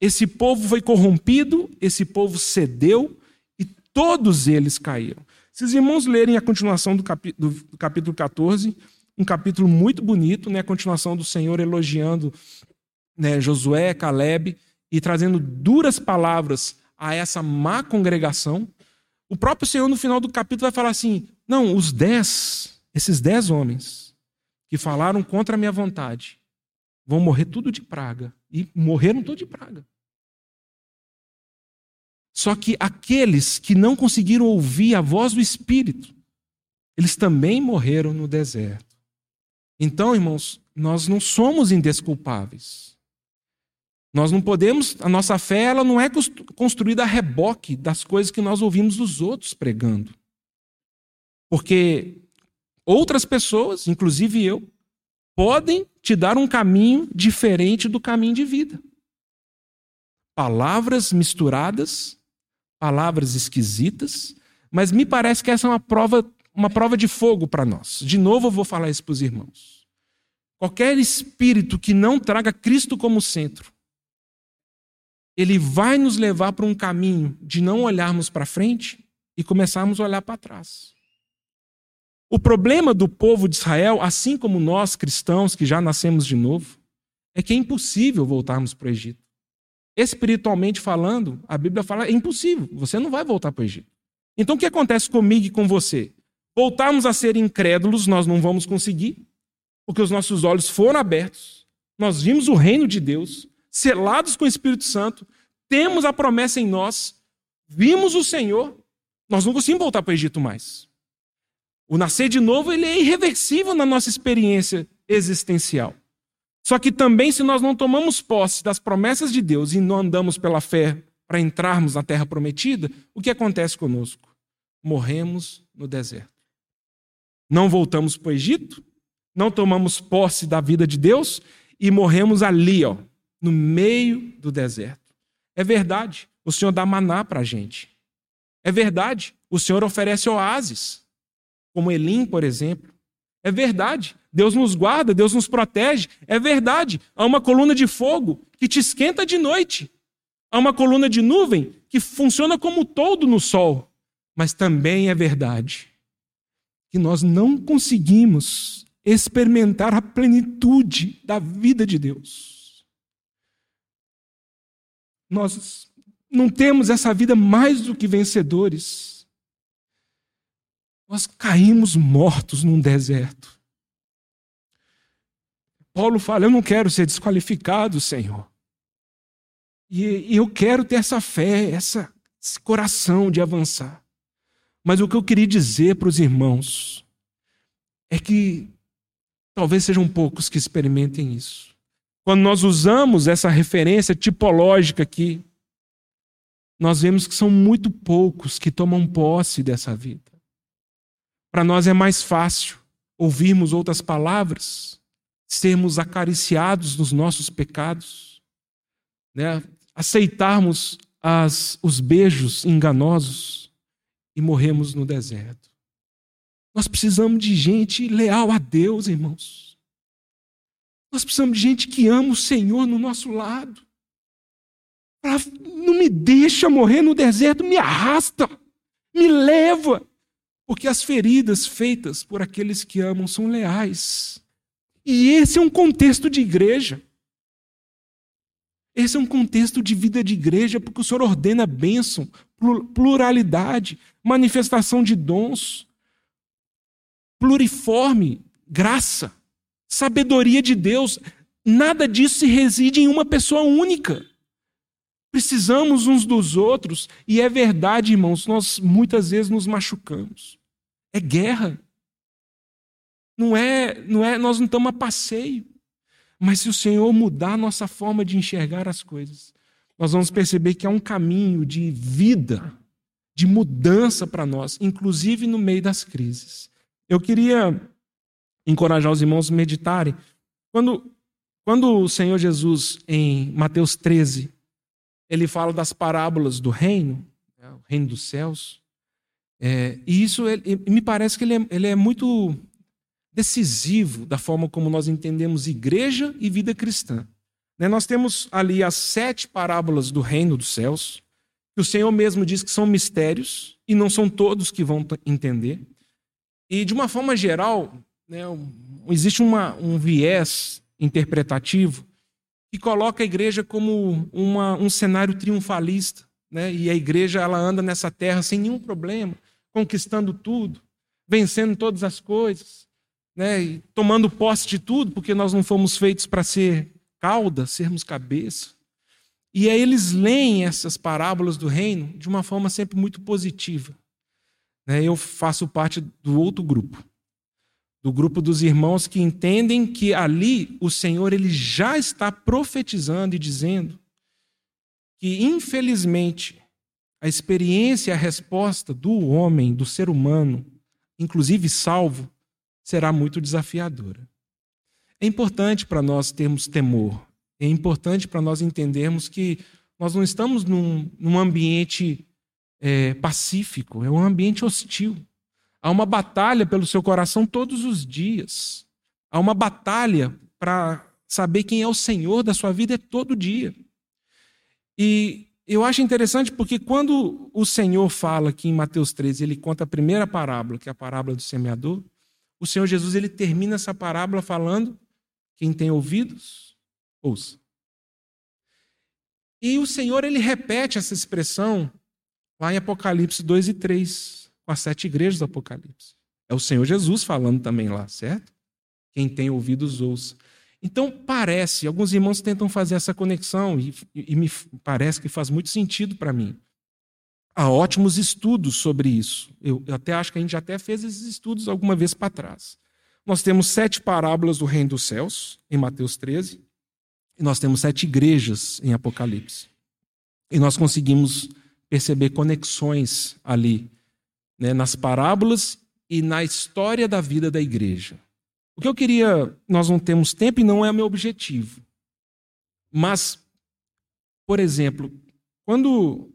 Esse povo foi corrompido, esse povo cedeu e todos eles caíram. Se os irmãos lerem a continuação do, capítulo, do capítulo 14, um capítulo muito bonito, né? a continuação do Senhor elogiando né, Josué, Caleb e trazendo duras palavras a essa má congregação. O próprio Senhor, no final do capítulo, vai falar assim: não, os dez, esses dez homens, que falaram contra a minha vontade vão morrer tudo de praga. E morreram tudo de praga. Só que aqueles que não conseguiram ouvir a voz do Espírito, eles também morreram no deserto. Então, irmãos, nós não somos indesculpáveis. Nós não podemos, a nossa fé ela não é construída a reboque das coisas que nós ouvimos dos outros pregando. Porque outras pessoas, inclusive eu, podem te dar um caminho diferente do caminho de vida. Palavras misturadas, palavras esquisitas, mas me parece que essa é uma prova, uma prova de fogo para nós. De novo eu vou falar isso para os irmãos. Qualquer espírito que não traga Cristo como centro, ele vai nos levar para um caminho de não olharmos para frente e começarmos a olhar para trás. O problema do povo de Israel, assim como nós cristãos que já nascemos de novo, é que é impossível voltarmos para o Egito. Espiritualmente falando, a Bíblia fala é impossível, você não vai voltar para o Egito. Então o que acontece comigo e com você? Voltarmos a ser incrédulos, nós não vamos conseguir, porque os nossos olhos foram abertos, nós vimos o reino de Deus, selados com o Espírito Santo, temos a promessa em nós, vimos o Senhor, nós não conseguimos voltar para o Egito mais. O nascer de novo ele é irreversível na nossa experiência existencial. Só que também, se nós não tomamos posse das promessas de Deus e não andamos pela fé para entrarmos na terra prometida, o que acontece conosco? Morremos no deserto. Não voltamos para o Egito, não tomamos posse da vida de Deus e morremos ali, ó, no meio do deserto. É verdade, o Senhor dá maná para a gente. É verdade, o Senhor oferece oásis como Elim, por exemplo. É verdade. Deus nos guarda, Deus nos protege. É verdade. Há uma coluna de fogo que te esquenta de noite. Há uma coluna de nuvem que funciona como todo no sol. Mas também é verdade que nós não conseguimos experimentar a plenitude da vida de Deus. Nós não temos essa vida mais do que vencedores nós caímos mortos num deserto. Paulo fala: Eu não quero ser desqualificado, Senhor. E, eu quero ter essa fé, essa, esse coração de avançar. Mas o que eu queria dizer para os irmãos é que talvez sejam poucos que experimentem isso. Quando nós usamos essa referência tipológica aqui, nós vemos que são muito poucos que tomam posse dessa vida. Para nós é mais fácil ouvirmos outras palavras, sermos acariciados nos nossos pecados, né? aceitarmos as, os beijos enganosos e morremos no deserto. Nós precisamos de gente leal a Deus, irmãos. Nós precisamos de gente que ama o Senhor no nosso lado. Não me deixa morrer no deserto, me arrasta, me leva. Porque as feridas feitas por aqueles que amam são leais. E esse é um contexto de igreja. Esse é um contexto de vida de igreja, porque o Senhor ordena bênção, pluralidade, manifestação de dons, pluriforme, graça, sabedoria de Deus. Nada disso se reside em uma pessoa única. Precisamos uns dos outros, e é verdade, irmãos, nós muitas vezes nos machucamos. É guerra. Não é, não é, nós não estamos a passeio. Mas se o Senhor mudar a nossa forma de enxergar as coisas, nós vamos perceber que há um caminho de vida, de mudança para nós, inclusive no meio das crises. Eu queria encorajar os irmãos a meditarem. Quando, quando o Senhor Jesus, em Mateus 13, ele fala das parábolas do reino, né, o reino dos céus, é, e isso ele, me parece que ele é, ele é muito decisivo da forma como nós entendemos igreja e vida cristã. Né, nós temos ali as sete parábolas do reino dos céus, que o Senhor mesmo diz que são mistérios, e não são todos que vão entender. E, de uma forma geral, né, existe uma, um viés interpretativo que coloca a igreja como uma, um cenário triunfalista. Né? E a igreja ela anda nessa terra sem nenhum problema conquistando tudo, vencendo todas as coisas, né? E tomando posse de tudo, porque nós não fomos feitos para ser cauda, sermos cabeça. E aí eles leem essas parábolas do reino de uma forma sempre muito positiva. Né? Eu faço parte do outro grupo, do grupo dos irmãos que entendem que ali o Senhor ele já está profetizando e dizendo que, infelizmente, a experiência, a resposta do homem, do ser humano, inclusive salvo, será muito desafiadora. É importante para nós termos temor, é importante para nós entendermos que nós não estamos num, num ambiente é, pacífico, é um ambiente hostil. Há uma batalha pelo seu coração todos os dias. Há uma batalha para saber quem é o Senhor da sua vida é todo dia. E eu acho interessante porque quando o Senhor fala aqui em Mateus 13, ele conta a primeira parábola, que é a parábola do semeador, o Senhor Jesus ele termina essa parábola falando: quem tem ouvidos, ouça. E o Senhor ele repete essa expressão lá em Apocalipse 2 e 3, com as sete igrejas do Apocalipse. É o Senhor Jesus falando também lá, certo? Quem tem ouvidos, ouça. Então, parece, alguns irmãos tentam fazer essa conexão, e, e me parece que faz muito sentido para mim. Há ótimos estudos sobre isso. Eu, eu, até acho que a gente já até fez esses estudos alguma vez para trás. Nós temos sete parábolas do reino dos céus, em Mateus 13, e nós temos sete igrejas em Apocalipse. E nós conseguimos perceber conexões ali, né, nas parábolas e na história da vida da igreja. O que eu queria, nós não temos tempo e não é meu objetivo. Mas, por exemplo, quando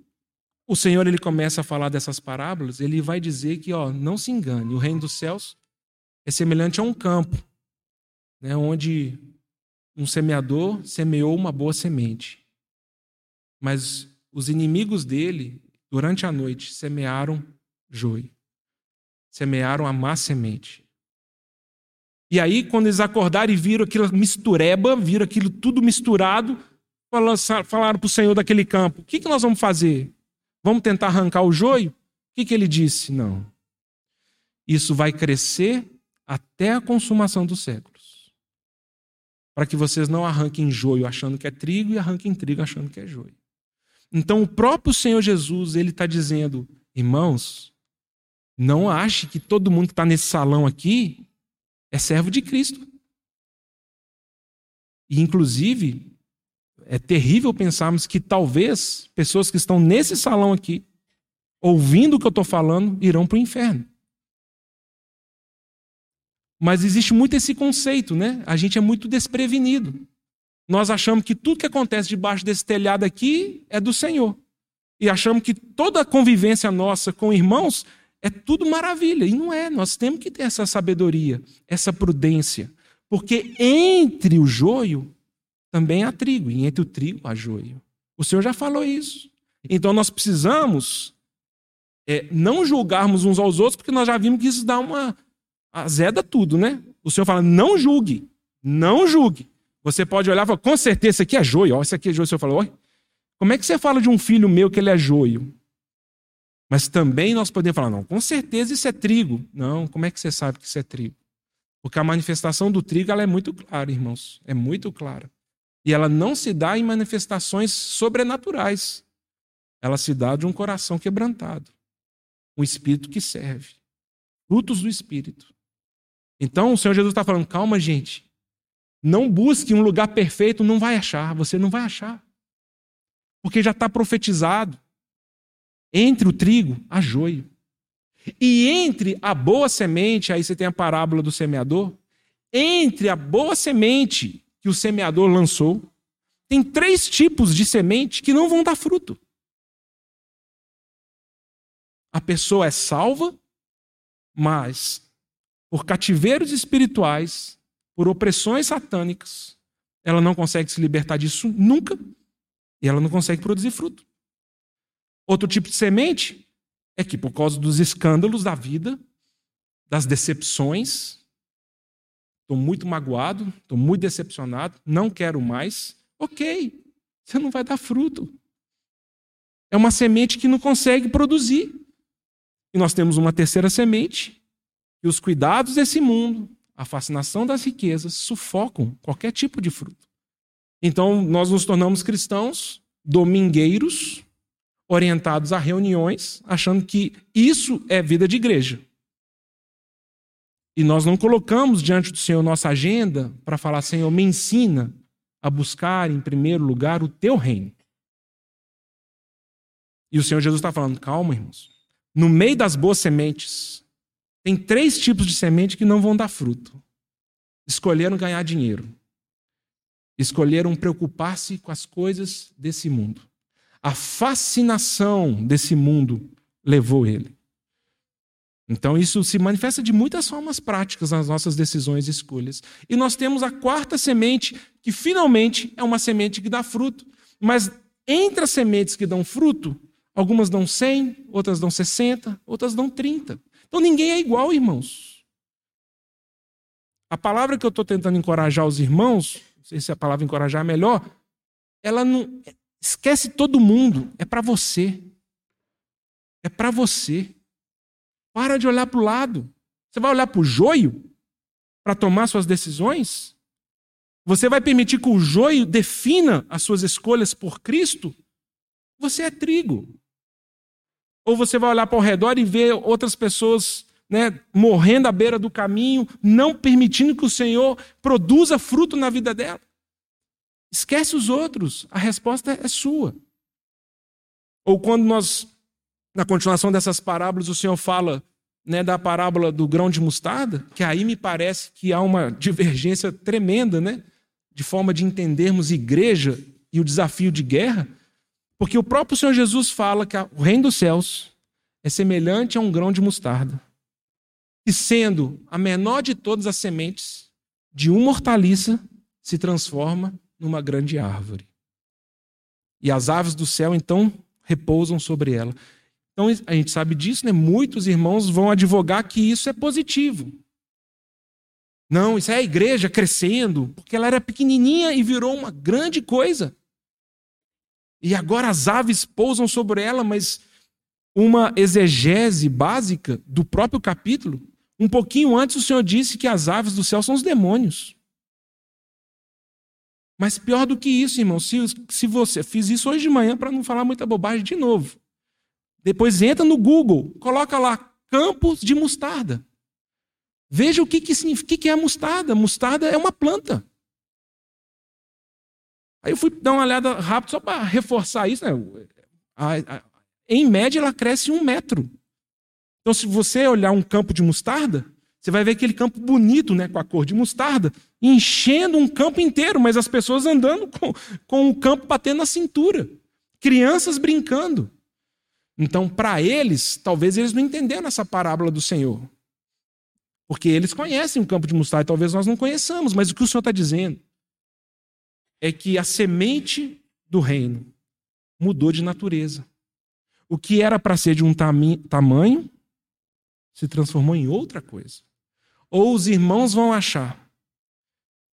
o Senhor ele começa a falar dessas parábolas, ele vai dizer que, ó, não se engane, o reino dos céus é semelhante a um campo, né, onde um semeador semeou uma boa semente. Mas os inimigos dele, durante a noite, semearam joio. Semearam a má semente. E aí, quando eles acordaram e viram aquilo mistureba, viram aquilo tudo misturado, falaram para o Senhor daquele campo: o que, que nós vamos fazer? Vamos tentar arrancar o joio? O que, que ele disse? Não. Isso vai crescer até a consumação dos séculos. Para que vocês não arranquem joio achando que é trigo e arranquem trigo achando que é joio. Então, o próprio Senhor Jesus, ele está dizendo: irmãos, não ache que todo mundo que está nesse salão aqui é servo de Cristo. E, inclusive, é terrível pensarmos que talvez pessoas que estão nesse salão aqui, ouvindo o que eu estou falando, irão para o inferno. Mas existe muito esse conceito, né? A gente é muito desprevenido. Nós achamos que tudo que acontece debaixo desse telhado aqui é do Senhor. E achamos que toda a convivência nossa com irmãos é tudo maravilha. E não é. Nós temos que ter essa sabedoria, essa prudência. Porque entre o joio também há trigo, e entre o trigo há joio. O Senhor já falou isso. Então nós precisamos é, não julgarmos uns aos outros, porque nós já vimos que isso dá uma. azeda tudo, né? O Senhor fala: não julgue, não julgue. Você pode olhar e falar: com certeza, isso aqui é joio. Ó, isso aqui é joio. O Senhor falou: como é que você fala de um filho meu que ele é joio? Mas também nós podemos falar: não, com certeza isso é trigo. Não, como é que você sabe que isso é trigo? Porque a manifestação do trigo ela é muito clara, irmãos. É muito clara. E ela não se dá em manifestações sobrenaturais. Ela se dá de um coração quebrantado, um espírito que serve. Frutos do espírito. Então o Senhor Jesus está falando: calma, gente. Não busque um lugar perfeito, não vai achar. Você não vai achar. Porque já está profetizado. Entre o trigo, há joio. E entre a boa semente, aí você tem a parábola do semeador. Entre a boa semente que o semeador lançou, tem três tipos de semente que não vão dar fruto. A pessoa é salva, mas por cativeiros espirituais, por opressões satânicas, ela não consegue se libertar disso nunca e ela não consegue produzir fruto. Outro tipo de semente é que, por causa dos escândalos da vida, das decepções, estou muito magoado, estou muito decepcionado, não quero mais. Ok, você não vai dar fruto. É uma semente que não consegue produzir. E nós temos uma terceira semente, e os cuidados desse mundo, a fascinação das riquezas, sufocam qualquer tipo de fruto. Então, nós nos tornamos cristãos domingueiros, orientados a reuniões, achando que isso é vida de igreja. E nós não colocamos diante do Senhor nossa agenda para falar, Senhor, me ensina a buscar em primeiro lugar o teu reino. E o Senhor Jesus está falando, calma, irmãos. No meio das boas sementes, tem três tipos de semente que não vão dar fruto. Escolheram ganhar dinheiro. Escolheram preocupar-se com as coisas desse mundo. A fascinação desse mundo levou ele. Então, isso se manifesta de muitas formas práticas nas nossas decisões e escolhas. E nós temos a quarta semente, que finalmente é uma semente que dá fruto. Mas entre as sementes que dão fruto, algumas dão 100, outras dão 60, outras dão 30. Então, ninguém é igual, irmãos. A palavra que eu estou tentando encorajar os irmãos, não sei se a palavra encorajar é melhor, ela não. Esquece todo mundo, é para você. É para você. Para de olhar para o lado. Você vai olhar para o joio? para tomar suas decisões? Você vai permitir que o joio defina as suas escolhas por Cristo? Você é trigo. Ou você vai olhar para o redor e ver outras pessoas né, morrendo à beira do caminho, não permitindo que o Senhor produza fruto na vida dela? Esquece os outros, a resposta é sua. Ou quando nós, na continuação dessas parábolas, o Senhor fala né, da parábola do grão de mostarda, que aí me parece que há uma divergência tremenda, né, de forma de entendermos igreja e o desafio de guerra, porque o próprio Senhor Jesus fala que o reino dos céus é semelhante a um grão de mostarda, e sendo a menor de todas as sementes, de uma hortaliça se transforma numa grande árvore. E as aves do céu então repousam sobre ela. Então a gente sabe disso, né? Muitos irmãos vão advogar que isso é positivo. Não, isso é a igreja crescendo, porque ela era pequenininha e virou uma grande coisa. E agora as aves pousam sobre ela, mas uma exegese básica do próprio capítulo, um pouquinho antes o Senhor disse que as aves do céu são os demônios. Mas pior do que isso, irmão, se, se você fiz isso hoje de manhã para não falar muita bobagem de novo. Depois entra no Google, coloca lá campos de mostarda. Veja o que, que significa, que é a mostarda. Mostarda é uma planta. Aí eu fui dar uma olhada rápido só para reforçar isso. Né? A, a, em média, ela cresce um metro. Então, se você olhar um campo de mostarda, você vai ver aquele campo bonito, né, com a cor de mostarda, enchendo um campo inteiro, mas as pessoas andando com, com o campo batendo na cintura. Crianças brincando. Então, para eles, talvez eles não entenderam essa parábola do Senhor. Porque eles conhecem o campo de mostarda, talvez nós não conheçamos, mas o que o Senhor está dizendo é que a semente do reino mudou de natureza. O que era para ser de um tamanho se transformou em outra coisa. Ou os irmãos vão achar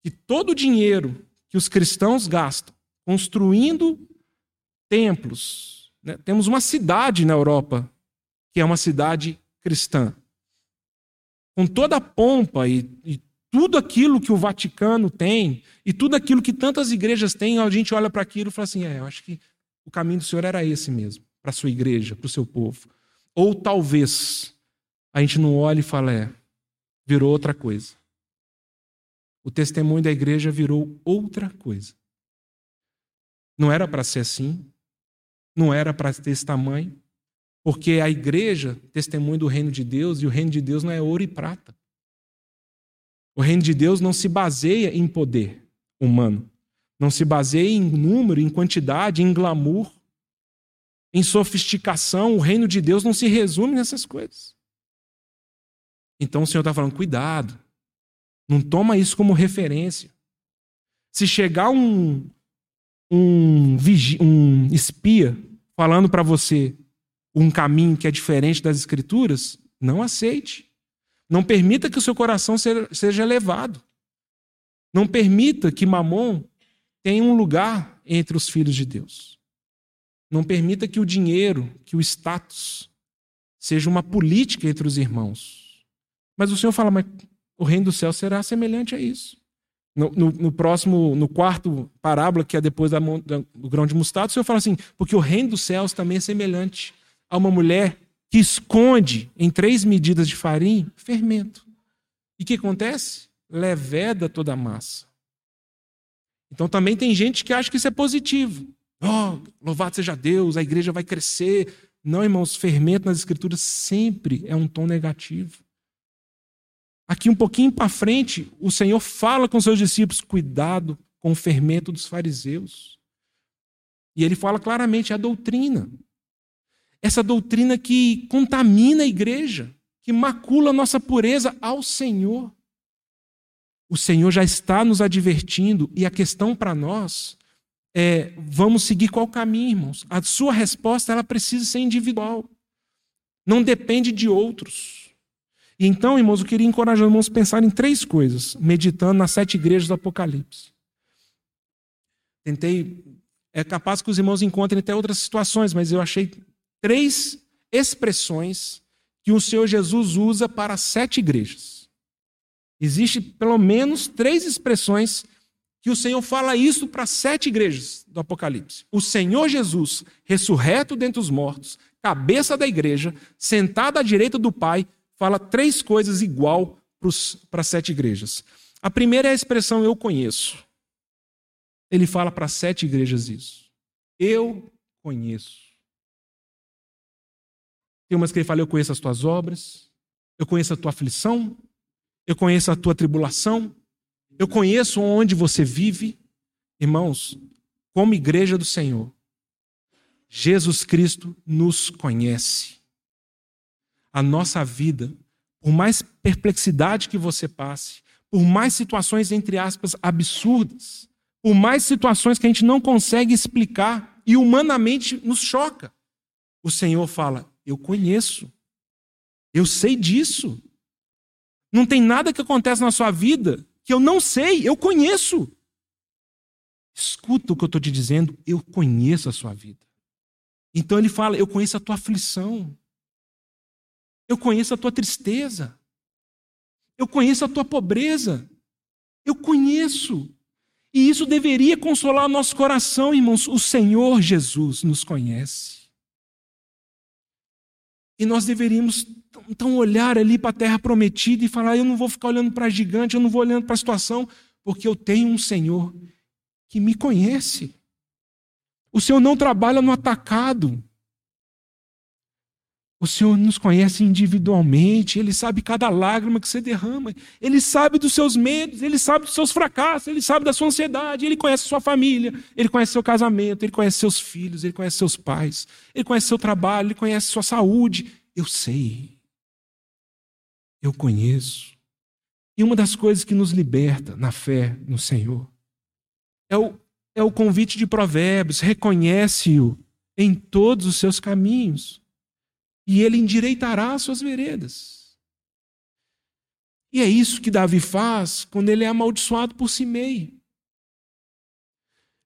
que todo o dinheiro que os cristãos gastam construindo templos, né? temos uma cidade na Europa que é uma cidade cristã, com toda a pompa e, e tudo aquilo que o Vaticano tem e tudo aquilo que tantas igrejas têm, a gente olha para aquilo e fala assim: é, eu acho que o caminho do Senhor era esse mesmo, para a sua igreja, para o seu povo. Ou talvez a gente não olha e fala, é, virou outra coisa. O testemunho da igreja virou outra coisa. Não era para ser assim, não era para ter esse tamanho, porque a igreja testemunha do reino de Deus e o reino de Deus não é ouro e prata. O reino de Deus não se baseia em poder humano, não se baseia em número, em quantidade, em glamour, em sofisticação. O reino de Deus não se resume nessas coisas. Então o Senhor está falando: cuidado, não toma isso como referência. Se chegar um, um, um espia falando para você um caminho que é diferente das Escrituras, não aceite. Não permita que o seu coração seja elevado. Não permita que Mamon tenha um lugar entre os filhos de Deus. Não permita que o dinheiro, que o status, seja uma política entre os irmãos. Mas o Senhor fala, mas o reino do céu será semelhante a isso. No, no, no próximo, no quarto parábola, que é depois da, da, do grão de mostarda, o Senhor fala assim, porque o reino dos céus também é semelhante a uma mulher que esconde em três medidas de farinha fermento. E o que acontece? Leveda toda a massa. Então também tem gente que acha que isso é positivo. Oh, louvado seja Deus, a igreja vai crescer. Não, irmãos, fermento nas escrituras sempre é um tom negativo. Aqui um pouquinho para frente, o Senhor fala com seus discípulos: cuidado com o fermento dos fariseus. E ele fala claramente: a doutrina. Essa doutrina que contamina a igreja, que macula a nossa pureza ao Senhor. O Senhor já está nos advertindo, e a questão para nós é: vamos seguir qual caminho, irmãos? A sua resposta ela precisa ser individual, não depende de outros. E então, irmãos, eu queria encorajar os irmãos a pensar em três coisas, meditando nas sete igrejas do Apocalipse. Tentei, é capaz que os irmãos encontrem até outras situações, mas eu achei três expressões que o Senhor Jesus usa para sete igrejas. Existe pelo menos três expressões que o Senhor fala isso para sete igrejas do Apocalipse. O Senhor Jesus, ressurreto dentre os mortos, cabeça da igreja, sentado à direita do Pai, fala três coisas igual para sete igrejas. A primeira é a expressão eu conheço. Ele fala para sete igrejas isso. Eu conheço. Tem umas que ele fala: Eu conheço as tuas obras, eu conheço a tua aflição, eu conheço a tua tribulação, eu conheço onde você vive. Irmãos, como igreja do Senhor, Jesus Cristo nos conhece. A nossa vida, por mais perplexidade que você passe, por mais situações, entre aspas, absurdas, por mais situações que a gente não consegue explicar e humanamente nos choca, o Senhor fala: Eu conheço, eu sei disso. Não tem nada que acontece na sua vida que eu não sei, eu conheço. Escuta o que eu estou te dizendo, eu conheço a sua vida. Então ele fala: Eu conheço a tua aflição, eu conheço a tua tristeza, eu conheço a tua pobreza, eu conheço. E isso deveria consolar o nosso coração, irmãos. O Senhor Jesus nos conhece. E nós deveríamos então olhar ali para a terra prometida e falar: eu não vou ficar olhando para gigante, eu não vou olhando para a situação, porque eu tenho um Senhor que me conhece. O Senhor não trabalha no atacado. O Senhor nos conhece individualmente, Ele sabe cada lágrima que você derrama, Ele sabe dos seus medos, Ele sabe dos seus fracassos, Ele sabe da sua ansiedade, Ele conhece sua família, Ele conhece seu casamento, Ele conhece seus filhos, Ele conhece seus pais, Ele conhece seu trabalho, Ele conhece sua saúde. Eu sei. Eu conheço. E uma das coisas que nos liberta na fé no Senhor é o, é o convite de Provérbios: reconhece-o em todos os seus caminhos e ele endireitará as suas veredas. E é isso que Davi faz quando ele é amaldiçoado por Simei.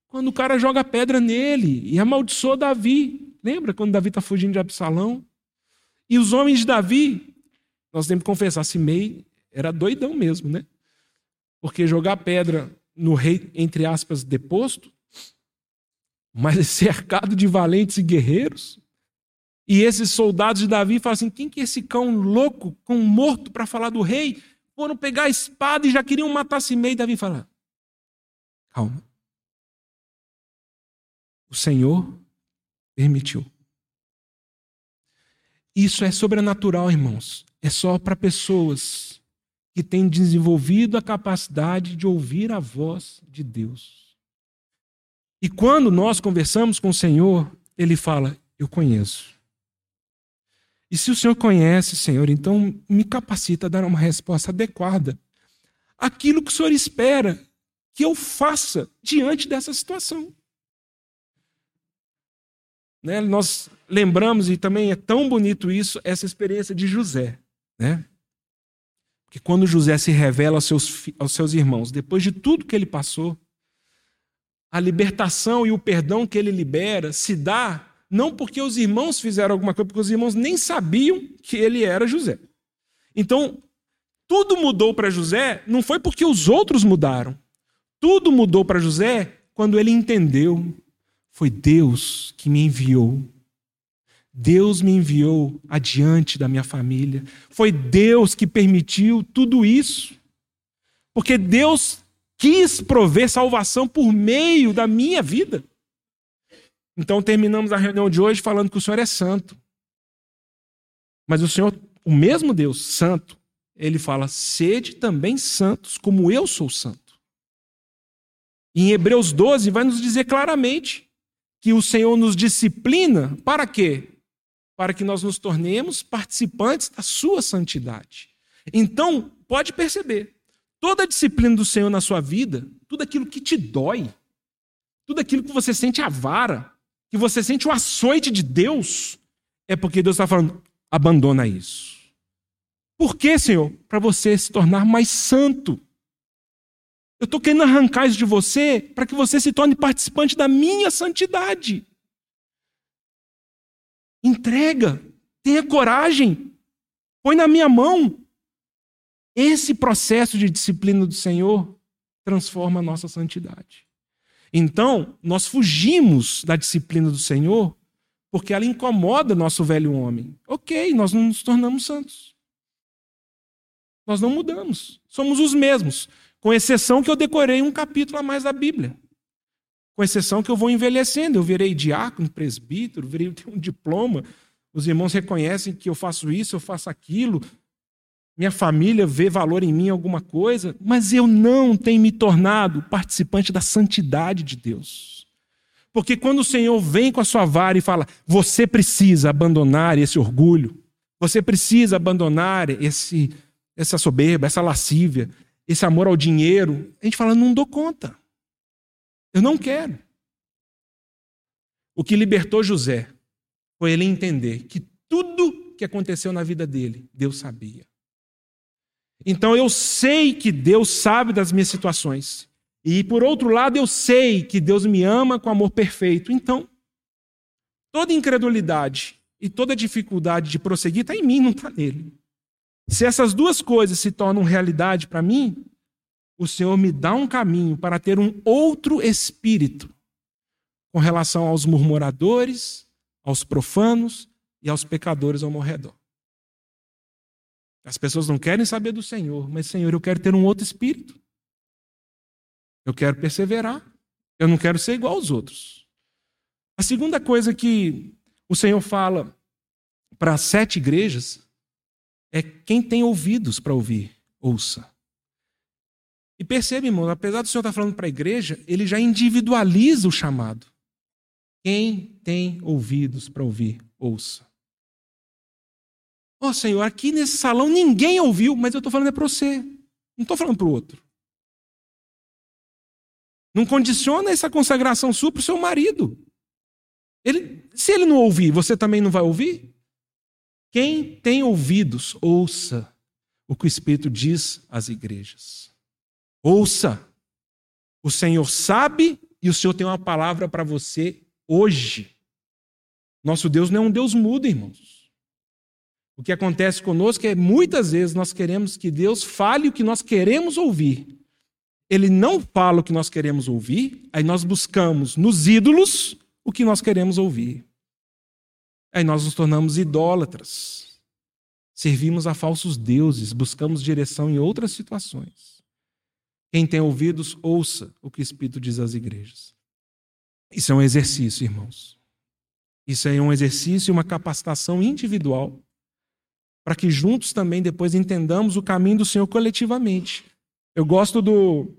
Quando o cara joga pedra nele e amaldiçoa Davi. Lembra quando Davi está fugindo de Absalão? E os homens de Davi, nós temos que confessar, Simei era doidão mesmo, né? Porque jogar pedra no rei, entre aspas, deposto, mas cercado de valentes e guerreiros, e esses soldados de Davi falam assim: quem que é esse cão louco, com morto, para falar do rei? Foram pegar a espada e já queriam matar Simei. Davi fala: calma. O Senhor permitiu. Isso é sobrenatural, irmãos. É só para pessoas que têm desenvolvido a capacidade de ouvir a voz de Deus. E quando nós conversamos com o Senhor, ele fala: Eu conheço. E se o Senhor conhece, Senhor, então me capacita a dar uma resposta adequada àquilo que o Senhor espera que eu faça diante dessa situação. Né? Nós lembramos, e também é tão bonito isso, essa experiência de José. Né? Porque quando José se revela aos seus, aos seus irmãos, depois de tudo que ele passou, a libertação e o perdão que ele libera se dá não porque os irmãos fizeram alguma coisa, porque os irmãos nem sabiam que ele era José. Então, tudo mudou para José, não foi porque os outros mudaram. Tudo mudou para José quando ele entendeu. Foi Deus que me enviou. Deus me enviou adiante da minha família. Foi Deus que permitiu tudo isso. Porque Deus quis prover salvação por meio da minha vida. Então terminamos a reunião de hoje falando que o Senhor é santo. Mas o Senhor, o mesmo Deus santo, ele fala: sede também santos, como eu sou santo. Em Hebreus 12 vai nos dizer claramente que o Senhor nos disciplina para quê? Para que nós nos tornemos participantes da sua santidade. Então, pode perceber, toda a disciplina do Senhor na sua vida, tudo aquilo que te dói, tudo aquilo que você sente avara, que você sente o açoite de Deus, é porque Deus está falando: abandona isso. Por quê, Senhor? Para você se tornar mais santo. Eu estou querendo arrancar isso de você para que você se torne participante da minha santidade. Entrega, tenha coragem, põe na minha mão. Esse processo de disciplina do Senhor transforma a nossa santidade. Então, nós fugimos da disciplina do Senhor porque ela incomoda nosso velho homem. Ok, nós não nos tornamos santos. Nós não mudamos. Somos os mesmos. Com exceção que eu decorei um capítulo a mais da Bíblia. Com exceção que eu vou envelhecendo. Eu virei diácono, presbítero, virei um diploma. Os irmãos reconhecem que eu faço isso, eu faço aquilo. Minha família vê valor em mim alguma coisa, mas eu não tenho me tornado participante da santidade de Deus. Porque quando o Senhor vem com a sua vara e fala: "Você precisa abandonar esse orgulho, você precisa abandonar esse essa soberba, essa lascívia, esse amor ao dinheiro. A gente fala, não dou conta. Eu não quero. O que libertou José foi ele entender que tudo que aconteceu na vida dele, Deus sabia. Então eu sei que Deus sabe das minhas situações. E por outro lado, eu sei que Deus me ama com amor perfeito. Então, toda incredulidade e toda dificuldade de prosseguir está em mim, não está nele. Se essas duas coisas se tornam realidade para mim, o Senhor me dá um caminho para ter um outro espírito com relação aos murmuradores, aos profanos e aos pecadores ao meu redor. As pessoas não querem saber do Senhor, mas, Senhor, eu quero ter um outro espírito. Eu quero perseverar. Eu não quero ser igual aos outros. A segunda coisa que o Senhor fala para as sete igrejas é quem tem ouvidos para ouvir, ouça. E percebe, irmão, apesar do Senhor estar falando para a igreja, ele já individualiza o chamado. Quem tem ouvidos para ouvir, ouça. Ó oh, Senhor, aqui nesse salão ninguém ouviu, mas eu estou falando é para você. Não estou falando para o outro. Não condiciona essa consagração sua para o seu marido. Ele, se ele não ouvir, você também não vai ouvir? Quem tem ouvidos, ouça o que o Espírito diz às igrejas. Ouça. O Senhor sabe e o Senhor tem uma palavra para você hoje. Nosso Deus não é um Deus mudo, irmãos. O que acontece conosco é muitas vezes nós queremos que Deus fale o que nós queremos ouvir. Ele não fala o que nós queremos ouvir, aí nós buscamos nos ídolos o que nós queremos ouvir. Aí nós nos tornamos idólatras. Servimos a falsos deuses, buscamos direção em outras situações. Quem tem ouvidos, ouça o que o Espírito diz às igrejas. Isso é um exercício, irmãos. Isso é um exercício e uma capacitação individual para que juntos também depois entendamos o caminho do Senhor coletivamente. Eu gosto do,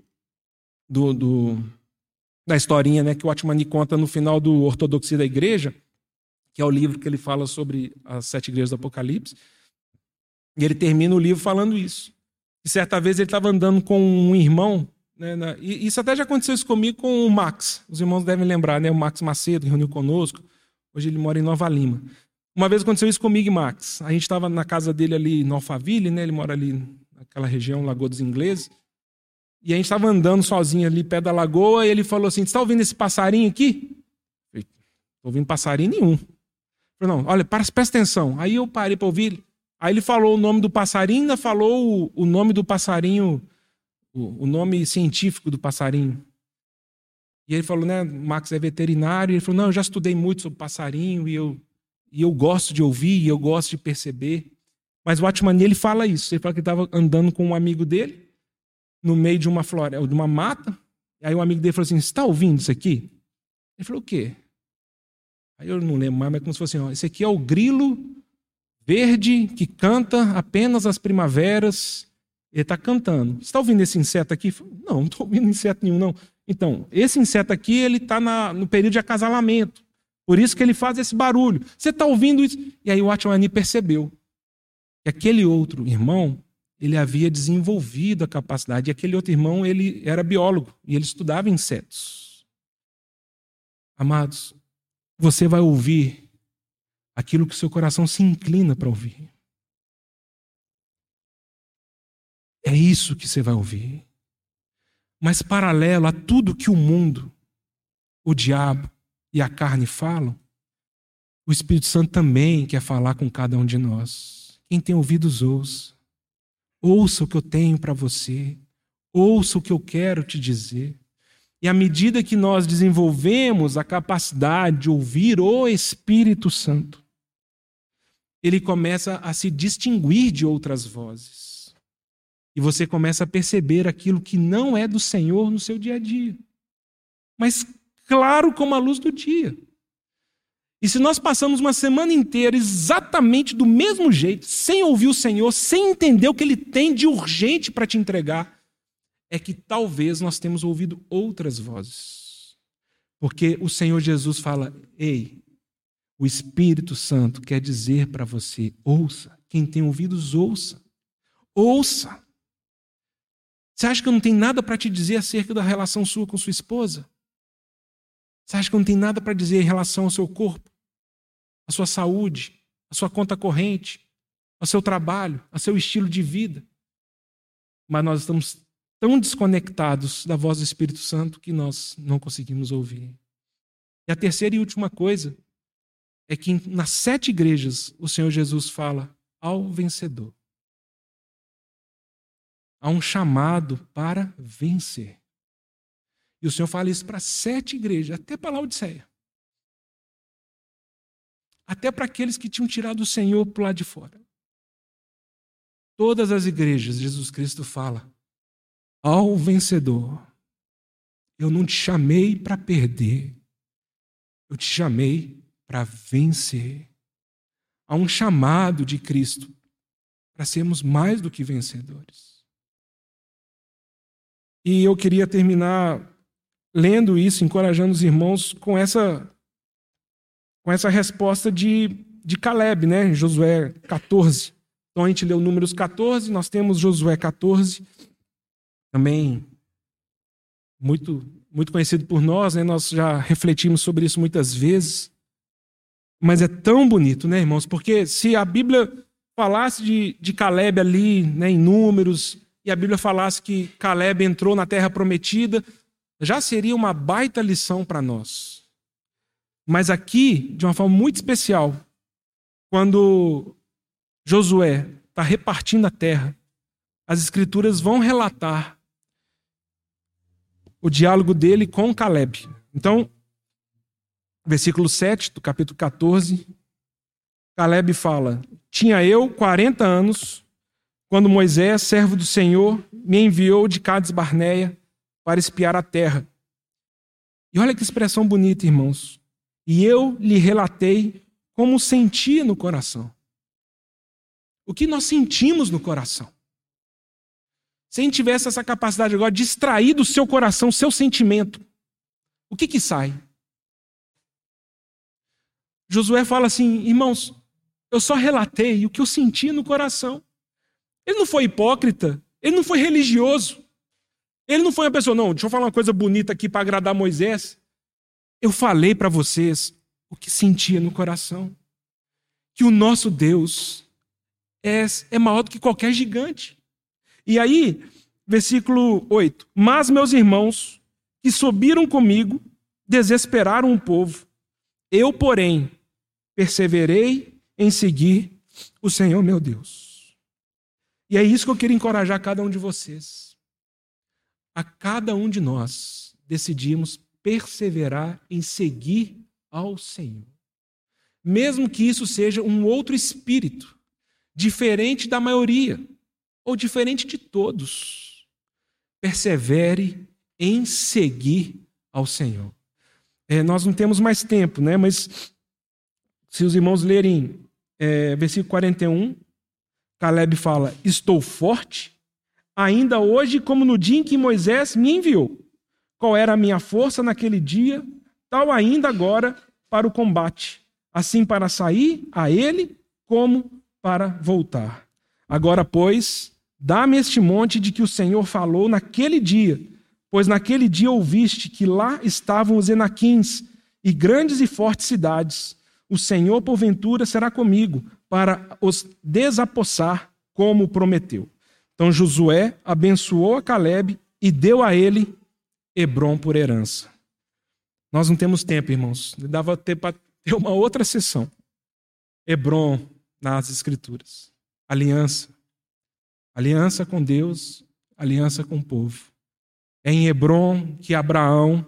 do, do da historinha né, que o Atmani conta no final do Ortodoxia da Igreja, que é o livro que ele fala sobre as sete igrejas do Apocalipse. E ele termina o livro falando isso. E certa vez ele estava andando com um irmão, né, na, e isso até já aconteceu isso comigo com o Max. Os irmãos devem lembrar, né? O Max Macedo reuniu conosco. Hoje ele mora em Nova Lima. Uma vez aconteceu isso comigo e Max. A gente estava na casa dele ali no Alphaville, né? Ele mora ali naquela região, Lagoa dos Ingleses. E a gente estava andando sozinho ali perto da lagoa e ele falou assim: Você está ouvindo esse passarinho aqui? Estou ouvindo passarinho nenhum. Falei, não, olha, presta atenção. Aí eu parei para ouvir. Aí ele falou o nome do passarinho, ainda falou o, o nome do passarinho, o, o, nome científico do passarinho. E ele falou, né, Max é veterinário. Ele falou, não, eu já estudei muito sobre passarinho e eu, e eu gosto de ouvir, e eu gosto de perceber. Mas o Atmani, ele fala isso. Ele fala que estava andando com um amigo dele no meio de uma floresta, de uma mata. Aí o amigo dele falou assim, você está ouvindo isso aqui? Ele falou, o quê? Aí eu não lembro mais, mas é como se fosse assim, esse aqui é o grilo verde que canta apenas as primaveras. Ele está cantando. Você está ouvindo esse inseto aqui? Não, não estou ouvindo inseto nenhum, não. Então, esse inseto aqui, ele está no período de acasalamento. Por isso que ele faz esse barulho. Você está ouvindo isso? E aí o Atmani percebeu que aquele outro irmão, ele havia desenvolvido a capacidade. E aquele outro irmão, ele era biólogo e ele estudava insetos. Amados, você vai ouvir aquilo que seu coração se inclina para ouvir. É isso que você vai ouvir. Mas, paralelo a tudo que o mundo, o diabo e a carne falam, o Espírito Santo também quer falar com cada um de nós. Quem tem ouvidos, ouça. ouça o que eu tenho para você, ouça o que eu quero te dizer. E à medida que nós desenvolvemos a capacidade de ouvir o Espírito Santo, ele começa a se distinguir de outras vozes. E você começa a perceber aquilo que não é do Senhor no seu dia a dia. Mas claro como a luz do dia. E se nós passamos uma semana inteira exatamente do mesmo jeito, sem ouvir o Senhor, sem entender o que Ele tem de urgente para te entregar, é que talvez nós temos ouvido outras vozes. Porque o Senhor Jesus fala: Ei, o Espírito Santo quer dizer para você: ouça. Quem tem ouvidos, ouça. Ouça. Você acha que eu não tenho nada para te dizer acerca da relação sua com sua esposa? Você acha que não tem nada para dizer em relação ao seu corpo, à sua saúde, à sua conta corrente, ao seu trabalho, ao seu estilo de vida? Mas nós estamos tão desconectados da voz do Espírito Santo que nós não conseguimos ouvir. E a terceira e última coisa é que nas sete igrejas o Senhor Jesus fala ao vencedor. Há um chamado para vencer. E o Senhor fala isso para sete igrejas, até para Laodiceia. Até para aqueles que tinham tirado o Senhor para lado de fora. Todas as igrejas, Jesus Cristo fala: ao vencedor, eu não te chamei para perder, eu te chamei para vencer. Há um chamado de Cristo para sermos mais do que vencedores. E eu queria terminar lendo isso, encorajando os irmãos com essa, com essa resposta de, de Caleb, né? Josué 14. Então a gente leu Números 14, nós temos Josué 14, também muito, muito conhecido por nós, né? nós já refletimos sobre isso muitas vezes. Mas é tão bonito, né, irmãos? Porque se a Bíblia falasse de, de Caleb ali, né, em Números, e a Bíblia falasse que Caleb entrou na terra prometida, já seria uma baita lição para nós. Mas aqui, de uma forma muito especial, quando Josué está repartindo a terra, as Escrituras vão relatar o diálogo dele com Caleb. Então, versículo 7 do capítulo 14, Caleb fala: Tinha eu 40 anos quando Moisés, servo do Senhor, me enviou de Cades Barneia para espiar a terra. E olha que expressão bonita, irmãos. E eu lhe relatei como sentia no coração. O que nós sentimos no coração. Se a gente tivesse essa capacidade agora de extrair do seu coração, seu sentimento, o que que sai? Josué fala assim, irmãos, eu só relatei o que eu senti no coração. Ele não foi hipócrita, ele não foi religioso. Ele não foi uma pessoa, não, deixa eu falar uma coisa bonita aqui para agradar Moisés. Eu falei para vocês o que sentia no coração. Que o nosso Deus é, é maior do que qualquer gigante. E aí, versículo 8: Mas meus irmãos que subiram comigo desesperaram o povo. Eu, porém, perseverei em seguir o Senhor meu Deus. E é isso que eu quero encorajar cada um de vocês. A cada um de nós decidimos perseverar em seguir ao Senhor. Mesmo que isso seja um outro espírito, diferente da maioria ou diferente de todos. Persevere em seguir ao Senhor. É, nós não temos mais tempo, né? mas se os irmãos lerem é, versículo 41, Caleb fala: Estou forte, ainda hoje, como no dia em que Moisés me enviou. Qual era a minha força naquele dia, tal ainda agora para o combate, assim para sair a ele, como para voltar. Agora, pois, Dá-me este monte de que o Senhor falou naquele dia, pois naquele dia ouviste que lá estavam os Enaquins e grandes e fortes cidades. O Senhor, porventura, será comigo para os desapossar, como prometeu. Então Josué abençoou a Caleb e deu a ele Hebron por herança. Nós não temos tempo, irmãos. Dava para ter uma outra sessão. Hebron nas Escrituras. Aliança Aliança com Deus, aliança com o povo. É em Hebron que Abraão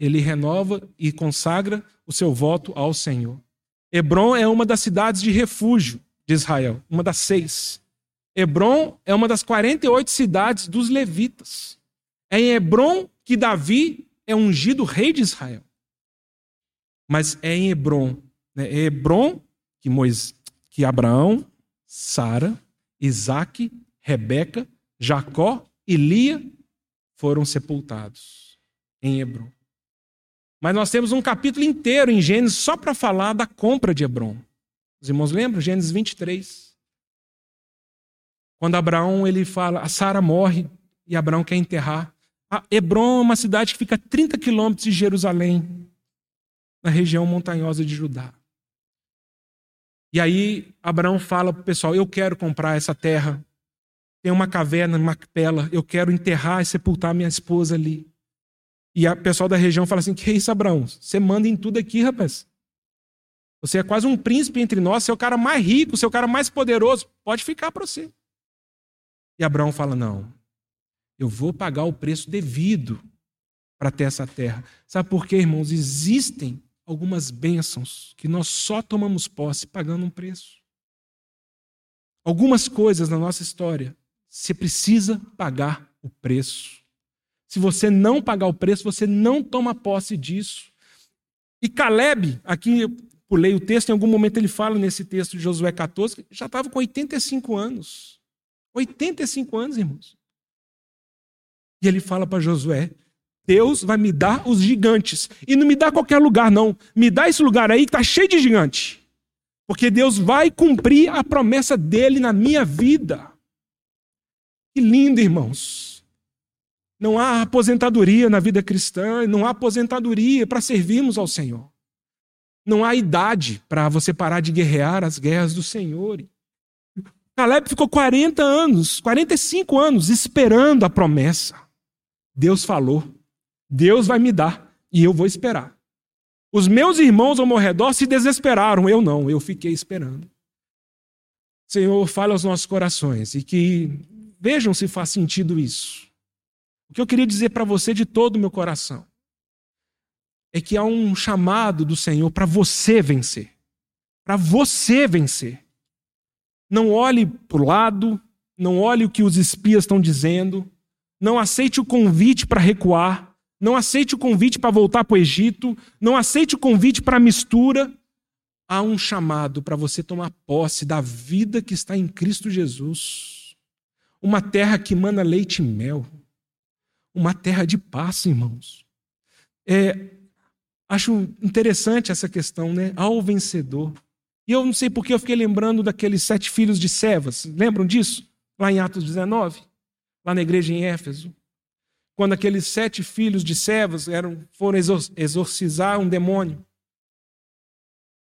ele renova e consagra o seu voto ao Senhor. Hebron é uma das cidades de refúgio de Israel, uma das seis. Hebron é uma das 48 cidades dos levitas. É em Hebron que Davi é ungido rei de Israel. Mas é em Hebron. Né? É Hebron que, Moisés, que Abraão, Sara, Isaac, Rebeca, Jacó e Lia foram sepultados. Em Hebron. Mas nós temos um capítulo inteiro em Gênesis só para falar da compra de Hebron. Os irmãos lembram? Gênesis 23. Quando Abraão ele fala, a Sara morre e Abraão quer enterrar. A Hebron é uma cidade que fica a 30 quilômetros de Jerusalém, na região montanhosa de Judá. E aí Abraão fala para o pessoal: Eu quero comprar essa terra. Tem uma caverna, uma capela. Eu quero enterrar e sepultar minha esposa ali. E o pessoal da região fala assim: Que é isso, Abraão? Você manda em tudo aqui, rapaz. Você é quase um príncipe entre nós. Você é o cara mais rico, você é o cara mais poderoso. Pode ficar para você. E Abraão fala: Não, eu vou pagar o preço devido para ter essa terra. Sabe por quê, irmãos? Existem algumas bênçãos que nós só tomamos posse pagando um preço. Algumas coisas na nossa história, você precisa pagar o preço. Se você não pagar o preço, você não toma posse disso. E Caleb, aqui pulei o texto, em algum momento ele fala nesse texto de Josué 14, já estava com 85 anos. 85 anos, irmãos. E ele fala para Josué: Deus vai me dar os gigantes. E não me dá qualquer lugar, não. Me dá esse lugar aí que está cheio de gigante. Porque Deus vai cumprir a promessa dele na minha vida. Que lindo, irmãos. Não há aposentadoria na vida cristã, não há aposentadoria para servirmos ao Senhor. Não há idade para você parar de guerrear as guerras do Senhor. Caleb ficou 40 anos, 45 anos esperando a promessa. Deus falou. Deus vai me dar e eu vou esperar. Os meus irmãos ao meu redor se desesperaram, eu não, eu fiquei esperando. Senhor, fala aos nossos corações e que vejam se faz sentido isso. O que eu queria dizer para você de todo o meu coração é que há um chamado do Senhor para você vencer. Para você vencer. Não olhe para o lado, não olhe o que os espias estão dizendo, não aceite o convite para recuar, não aceite o convite para voltar para o Egito. Não aceite o convite para a mistura. Há um chamado para você tomar posse da vida que está em Cristo Jesus. Uma terra que mana leite e mel. Uma terra de paz, irmãos. É, acho interessante essa questão, né? Ao vencedor. E eu não sei porque eu fiquei lembrando daqueles sete filhos de Sevas. Lembram disso? Lá em Atos 19, lá na igreja em Éfeso quando aqueles sete filhos de Sevas eram, foram exorcizar um demônio.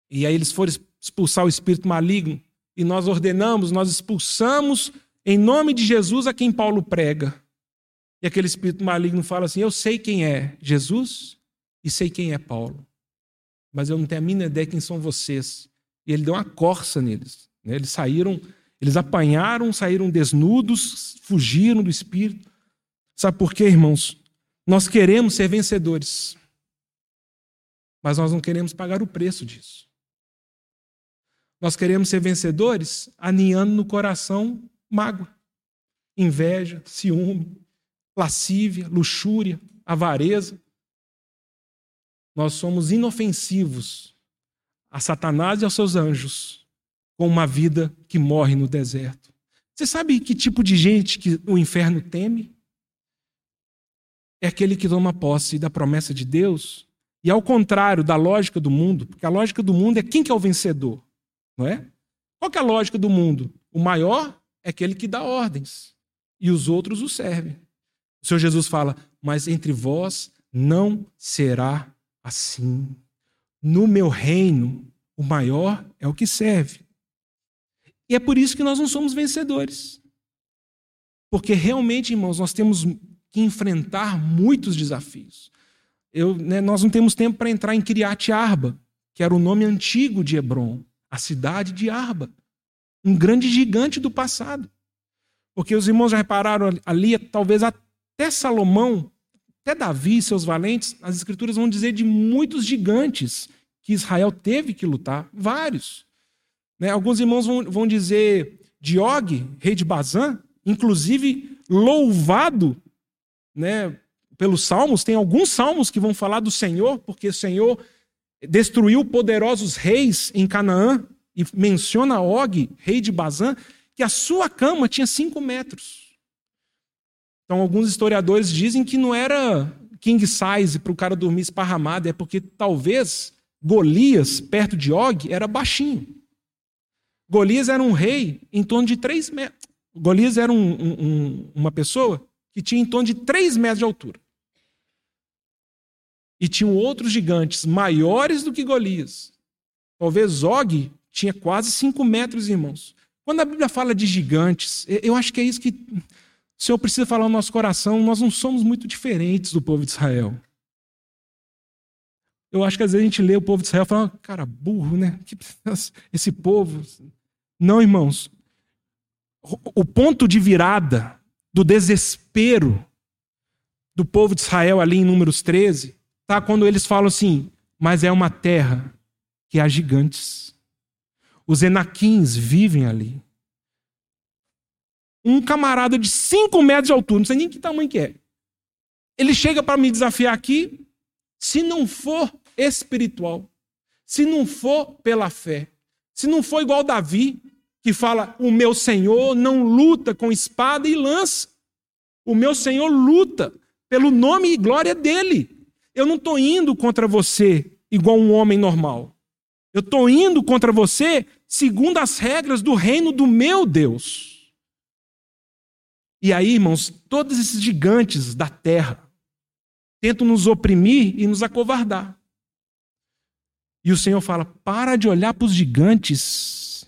E aí eles foram expulsar o espírito maligno. E nós ordenamos, nós expulsamos em nome de Jesus a quem Paulo prega. E aquele espírito maligno fala assim: Eu sei quem é Jesus e sei quem é Paulo, mas eu não tenho a mínima ideia quem são vocês. E ele deu uma corça neles. Né? Eles saíram, eles apanharam, saíram desnudos, fugiram do espírito. Sabe por quê, irmãos? Nós queremos ser vencedores, mas nós não queremos pagar o preço disso. Nós queremos ser vencedores aninhando no coração mágoa, inveja, ciúme, lascívia, luxúria, avareza. Nós somos inofensivos a Satanás e aos seus anjos com uma vida que morre no deserto. Você sabe que tipo de gente que o inferno teme? é aquele que toma posse da promessa de Deus, e ao contrário da lógica do mundo, porque a lógica do mundo é quem que é o vencedor, não é? Qual é a lógica do mundo? O maior é aquele que dá ordens, e os outros o servem. O Senhor Jesus fala: Mas entre vós não será assim. No meu reino, o maior é o que serve. E é por isso que nós não somos vencedores. Porque realmente, irmãos, nós temos que enfrentar muitos desafios. Eu, né, nós não temos tempo para entrar em Kiriat Arba, que era o nome antigo de Hebron, a cidade de Arba, um grande gigante do passado. Porque os irmãos já repararam ali, talvez até Salomão, até Davi e seus valentes, as escrituras vão dizer de muitos gigantes que Israel teve que lutar, vários. Né? Alguns irmãos vão, vão dizer de Og, rei de Bazã, inclusive louvado né, pelos salmos, tem alguns salmos que vão falar do Senhor, porque o Senhor destruiu poderosos reis em Canaã, e menciona Og, rei de Bazã, que a sua cama tinha cinco metros. Então, alguns historiadores dizem que não era king size para o cara dormir esparramado, é porque talvez Golias, perto de Og, era baixinho. Golias era um rei em torno de três metros. Golias era um, um, uma pessoa que tinha em torno de três metros de altura. E tinham outros gigantes maiores do que Golias. Talvez Og tinha quase cinco metros, irmãos. Quando a Bíblia fala de gigantes, eu acho que é isso que o Senhor precisa falar no nosso coração. Nós não somos muito diferentes do povo de Israel. Eu acho que às vezes a gente lê o povo de Israel e fala, cara, burro, né? Esse povo. Não, irmãos. O ponto de virada do desespero do povo de Israel ali em Números 13, tá quando eles falam assim: mas é uma terra que há gigantes. Os enaquins vivem ali. Um camarada de 5 metros de altura, não sei nem que tamanho que é. Ele chega para me desafiar aqui, se não for espiritual, se não for pela fé, se não for igual Davi, que fala: O meu Senhor não luta com espada e lança. O meu Senhor luta pelo nome e glória dele. Eu não estou indo contra você igual um homem normal. Eu estou indo contra você segundo as regras do reino do meu Deus. E aí, irmãos, todos esses gigantes da terra tentam nos oprimir e nos acovardar. E o Senhor fala: para de olhar para os gigantes,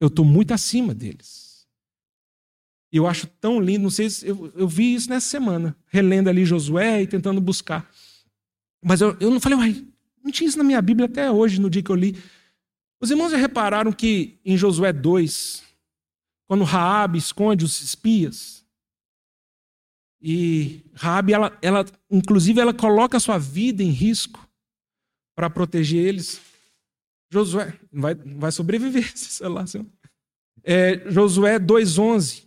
eu estou muito acima deles. E eu acho tão lindo, não sei se eu, eu vi isso nessa semana, relendo ali Josué e tentando buscar. Mas eu, eu não falei, uai, não tinha isso na minha Bíblia até hoje, no dia que eu li. Os irmãos já repararam que em Josué 2, quando Raabe esconde os espias, e Raabe, ela, ela, inclusive, ela coloca a sua vida em risco para proteger eles. Josué vai, vai sobreviver, sei lá. É, Josué 2,11.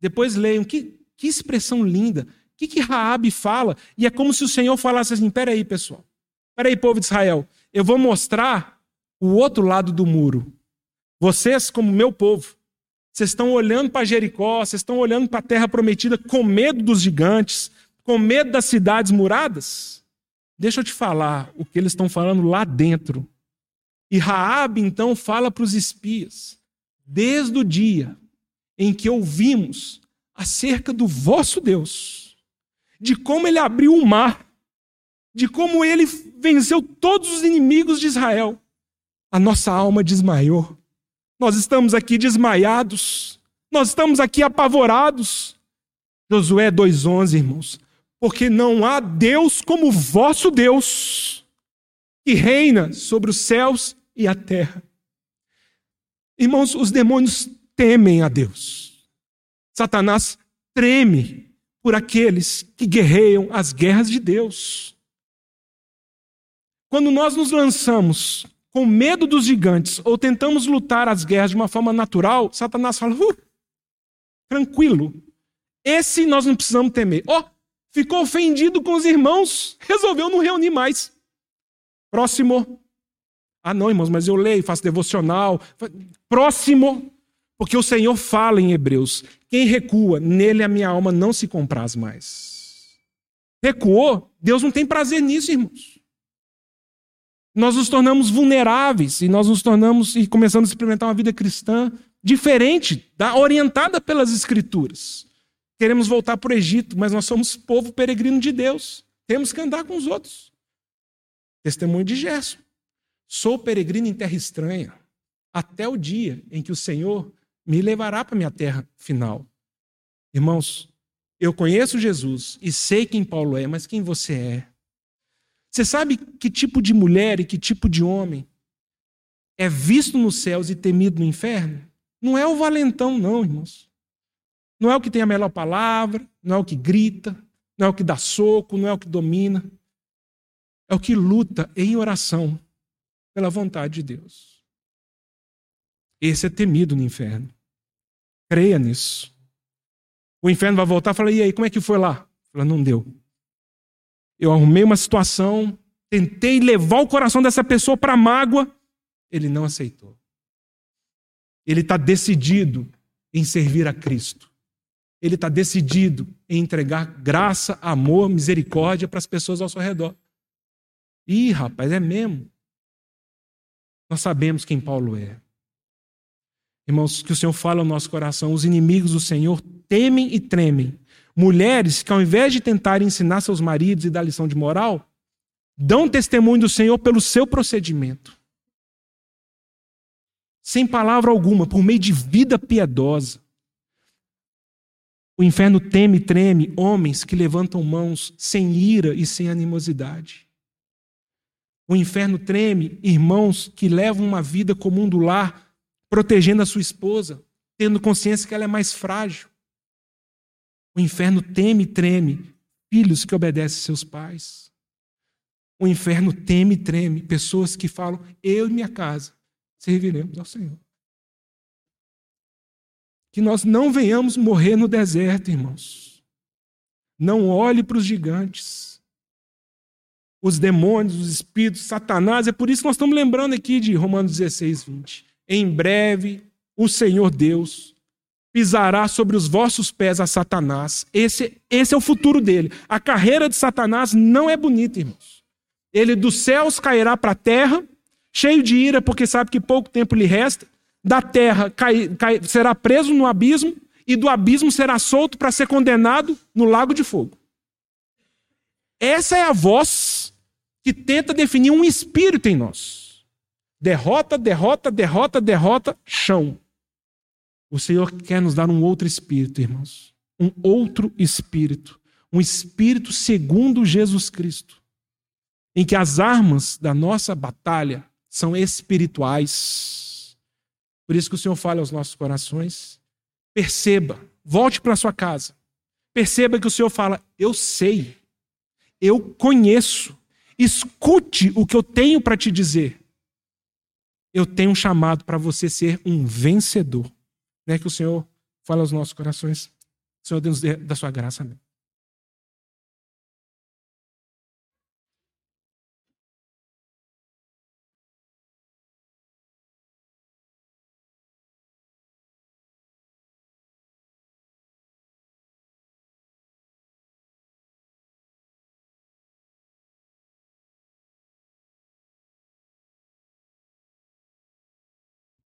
Depois leiam, que, que expressão linda. O que, que Raabe fala? E é como se o Senhor falasse assim: peraí, pessoal. Peraí, povo de Israel. Eu vou mostrar o outro lado do muro. Vocês, como meu povo, vocês estão olhando para Jericó, vocês estão olhando para a terra prometida com medo dos gigantes, com medo das cidades muradas? Deixa eu te falar o que eles estão falando lá dentro. E Raabe então fala para os espias: desde o dia em que ouvimos acerca do vosso Deus, de como ele abriu o mar, de como ele venceu todos os inimigos de Israel, a nossa alma desmaiou. Nós estamos aqui desmaiados. Nós estamos aqui apavorados. Josué 2:11, irmãos porque não há Deus como vosso Deus, que reina sobre os céus e a terra. Irmãos, os demônios temem a Deus. Satanás treme por aqueles que guerreiam as guerras de Deus. Quando nós nos lançamos com medo dos gigantes ou tentamos lutar as guerras de uma forma natural, Satanás fala: uh, tranquilo, esse nós não precisamos temer. Ó, oh, ficou ofendido com os irmãos, resolveu não reunir mais. Próximo. Ah, não, irmãos, mas eu leio, faço devocional. Próximo. Porque o Senhor fala em Hebreus: quem recua, nele a minha alma não se compraz mais. Recuou, Deus não tem prazer nisso, irmãos. Nós nos tornamos vulneráveis e nós nos tornamos e começamos a experimentar uma vida cristã diferente, da orientada pelas Escrituras. Queremos voltar para o Egito, mas nós somos povo peregrino de Deus. Temos que andar com os outros. Testemunho de Gerson. Sou peregrino em terra estranha, até o dia em que o Senhor me levará para minha terra final. Irmãos, eu conheço Jesus e sei quem Paulo é, mas quem você é? Você sabe que tipo de mulher e que tipo de homem é visto nos céus e temido no inferno? Não é o valentão, não, irmãos. Não é o que tem a melhor palavra, não é o que grita, não é o que dá soco, não é o que domina. É o que luta em oração pela vontade de Deus. Esse é temido no inferno. Creia nisso. O inferno vai voltar e falar: e aí, como é que foi lá? Fala, não deu. Eu arrumei uma situação, tentei levar o coração dessa pessoa para a mágoa, ele não aceitou. Ele está decidido em servir a Cristo. Ele está decidido em entregar graça, amor, misericórdia para as pessoas ao seu redor. Ih, rapaz, é mesmo. Nós sabemos quem Paulo é. Irmãos, que o Senhor fala no nosso coração: os inimigos do Senhor temem e tremem. Mulheres que, ao invés de tentarem ensinar seus maridos e dar lição de moral, dão testemunho do Senhor pelo seu procedimento. Sem palavra alguma, por meio de vida piedosa. O inferno teme e treme homens que levantam mãos sem ira e sem animosidade. O inferno treme irmãos que levam uma vida comum do lar, protegendo a sua esposa, tendo consciência que ela é mais frágil. O inferno teme e treme filhos que obedecem seus pais. O inferno teme e treme pessoas que falam: Eu e minha casa serviremos ao Senhor. Que nós não venhamos morrer no deserto, irmãos. Não olhe para os gigantes os demônios, os espíritos, Satanás. É por isso que nós estamos lembrando aqui de Romanos 16, 20. Em breve, o Senhor Deus pisará sobre os vossos pés a Satanás. Esse, esse é o futuro dele. A carreira de Satanás não é bonita, irmãos. Ele dos céus cairá para a terra, cheio de ira, porque sabe que pouco tempo lhe resta. Da terra cai, cai, será preso no abismo, e do abismo será solto para ser condenado no lago de fogo. Essa é a voz que tenta definir um espírito em nós. Derrota, derrota, derrota, derrota, chão. O Senhor quer nos dar um outro espírito, irmãos. Um outro espírito. Um espírito segundo Jesus Cristo. Em que as armas da nossa batalha são espirituais. Por isso que o Senhor fala aos nossos corações. Perceba, volte para sua casa. Perceba que o Senhor fala: Eu sei, eu conheço, Escute o que eu tenho para te dizer. Eu tenho um chamado para você ser um vencedor. Né? Que o Senhor fala aos nossos corações. Senhor Deus da sua graça. Amém.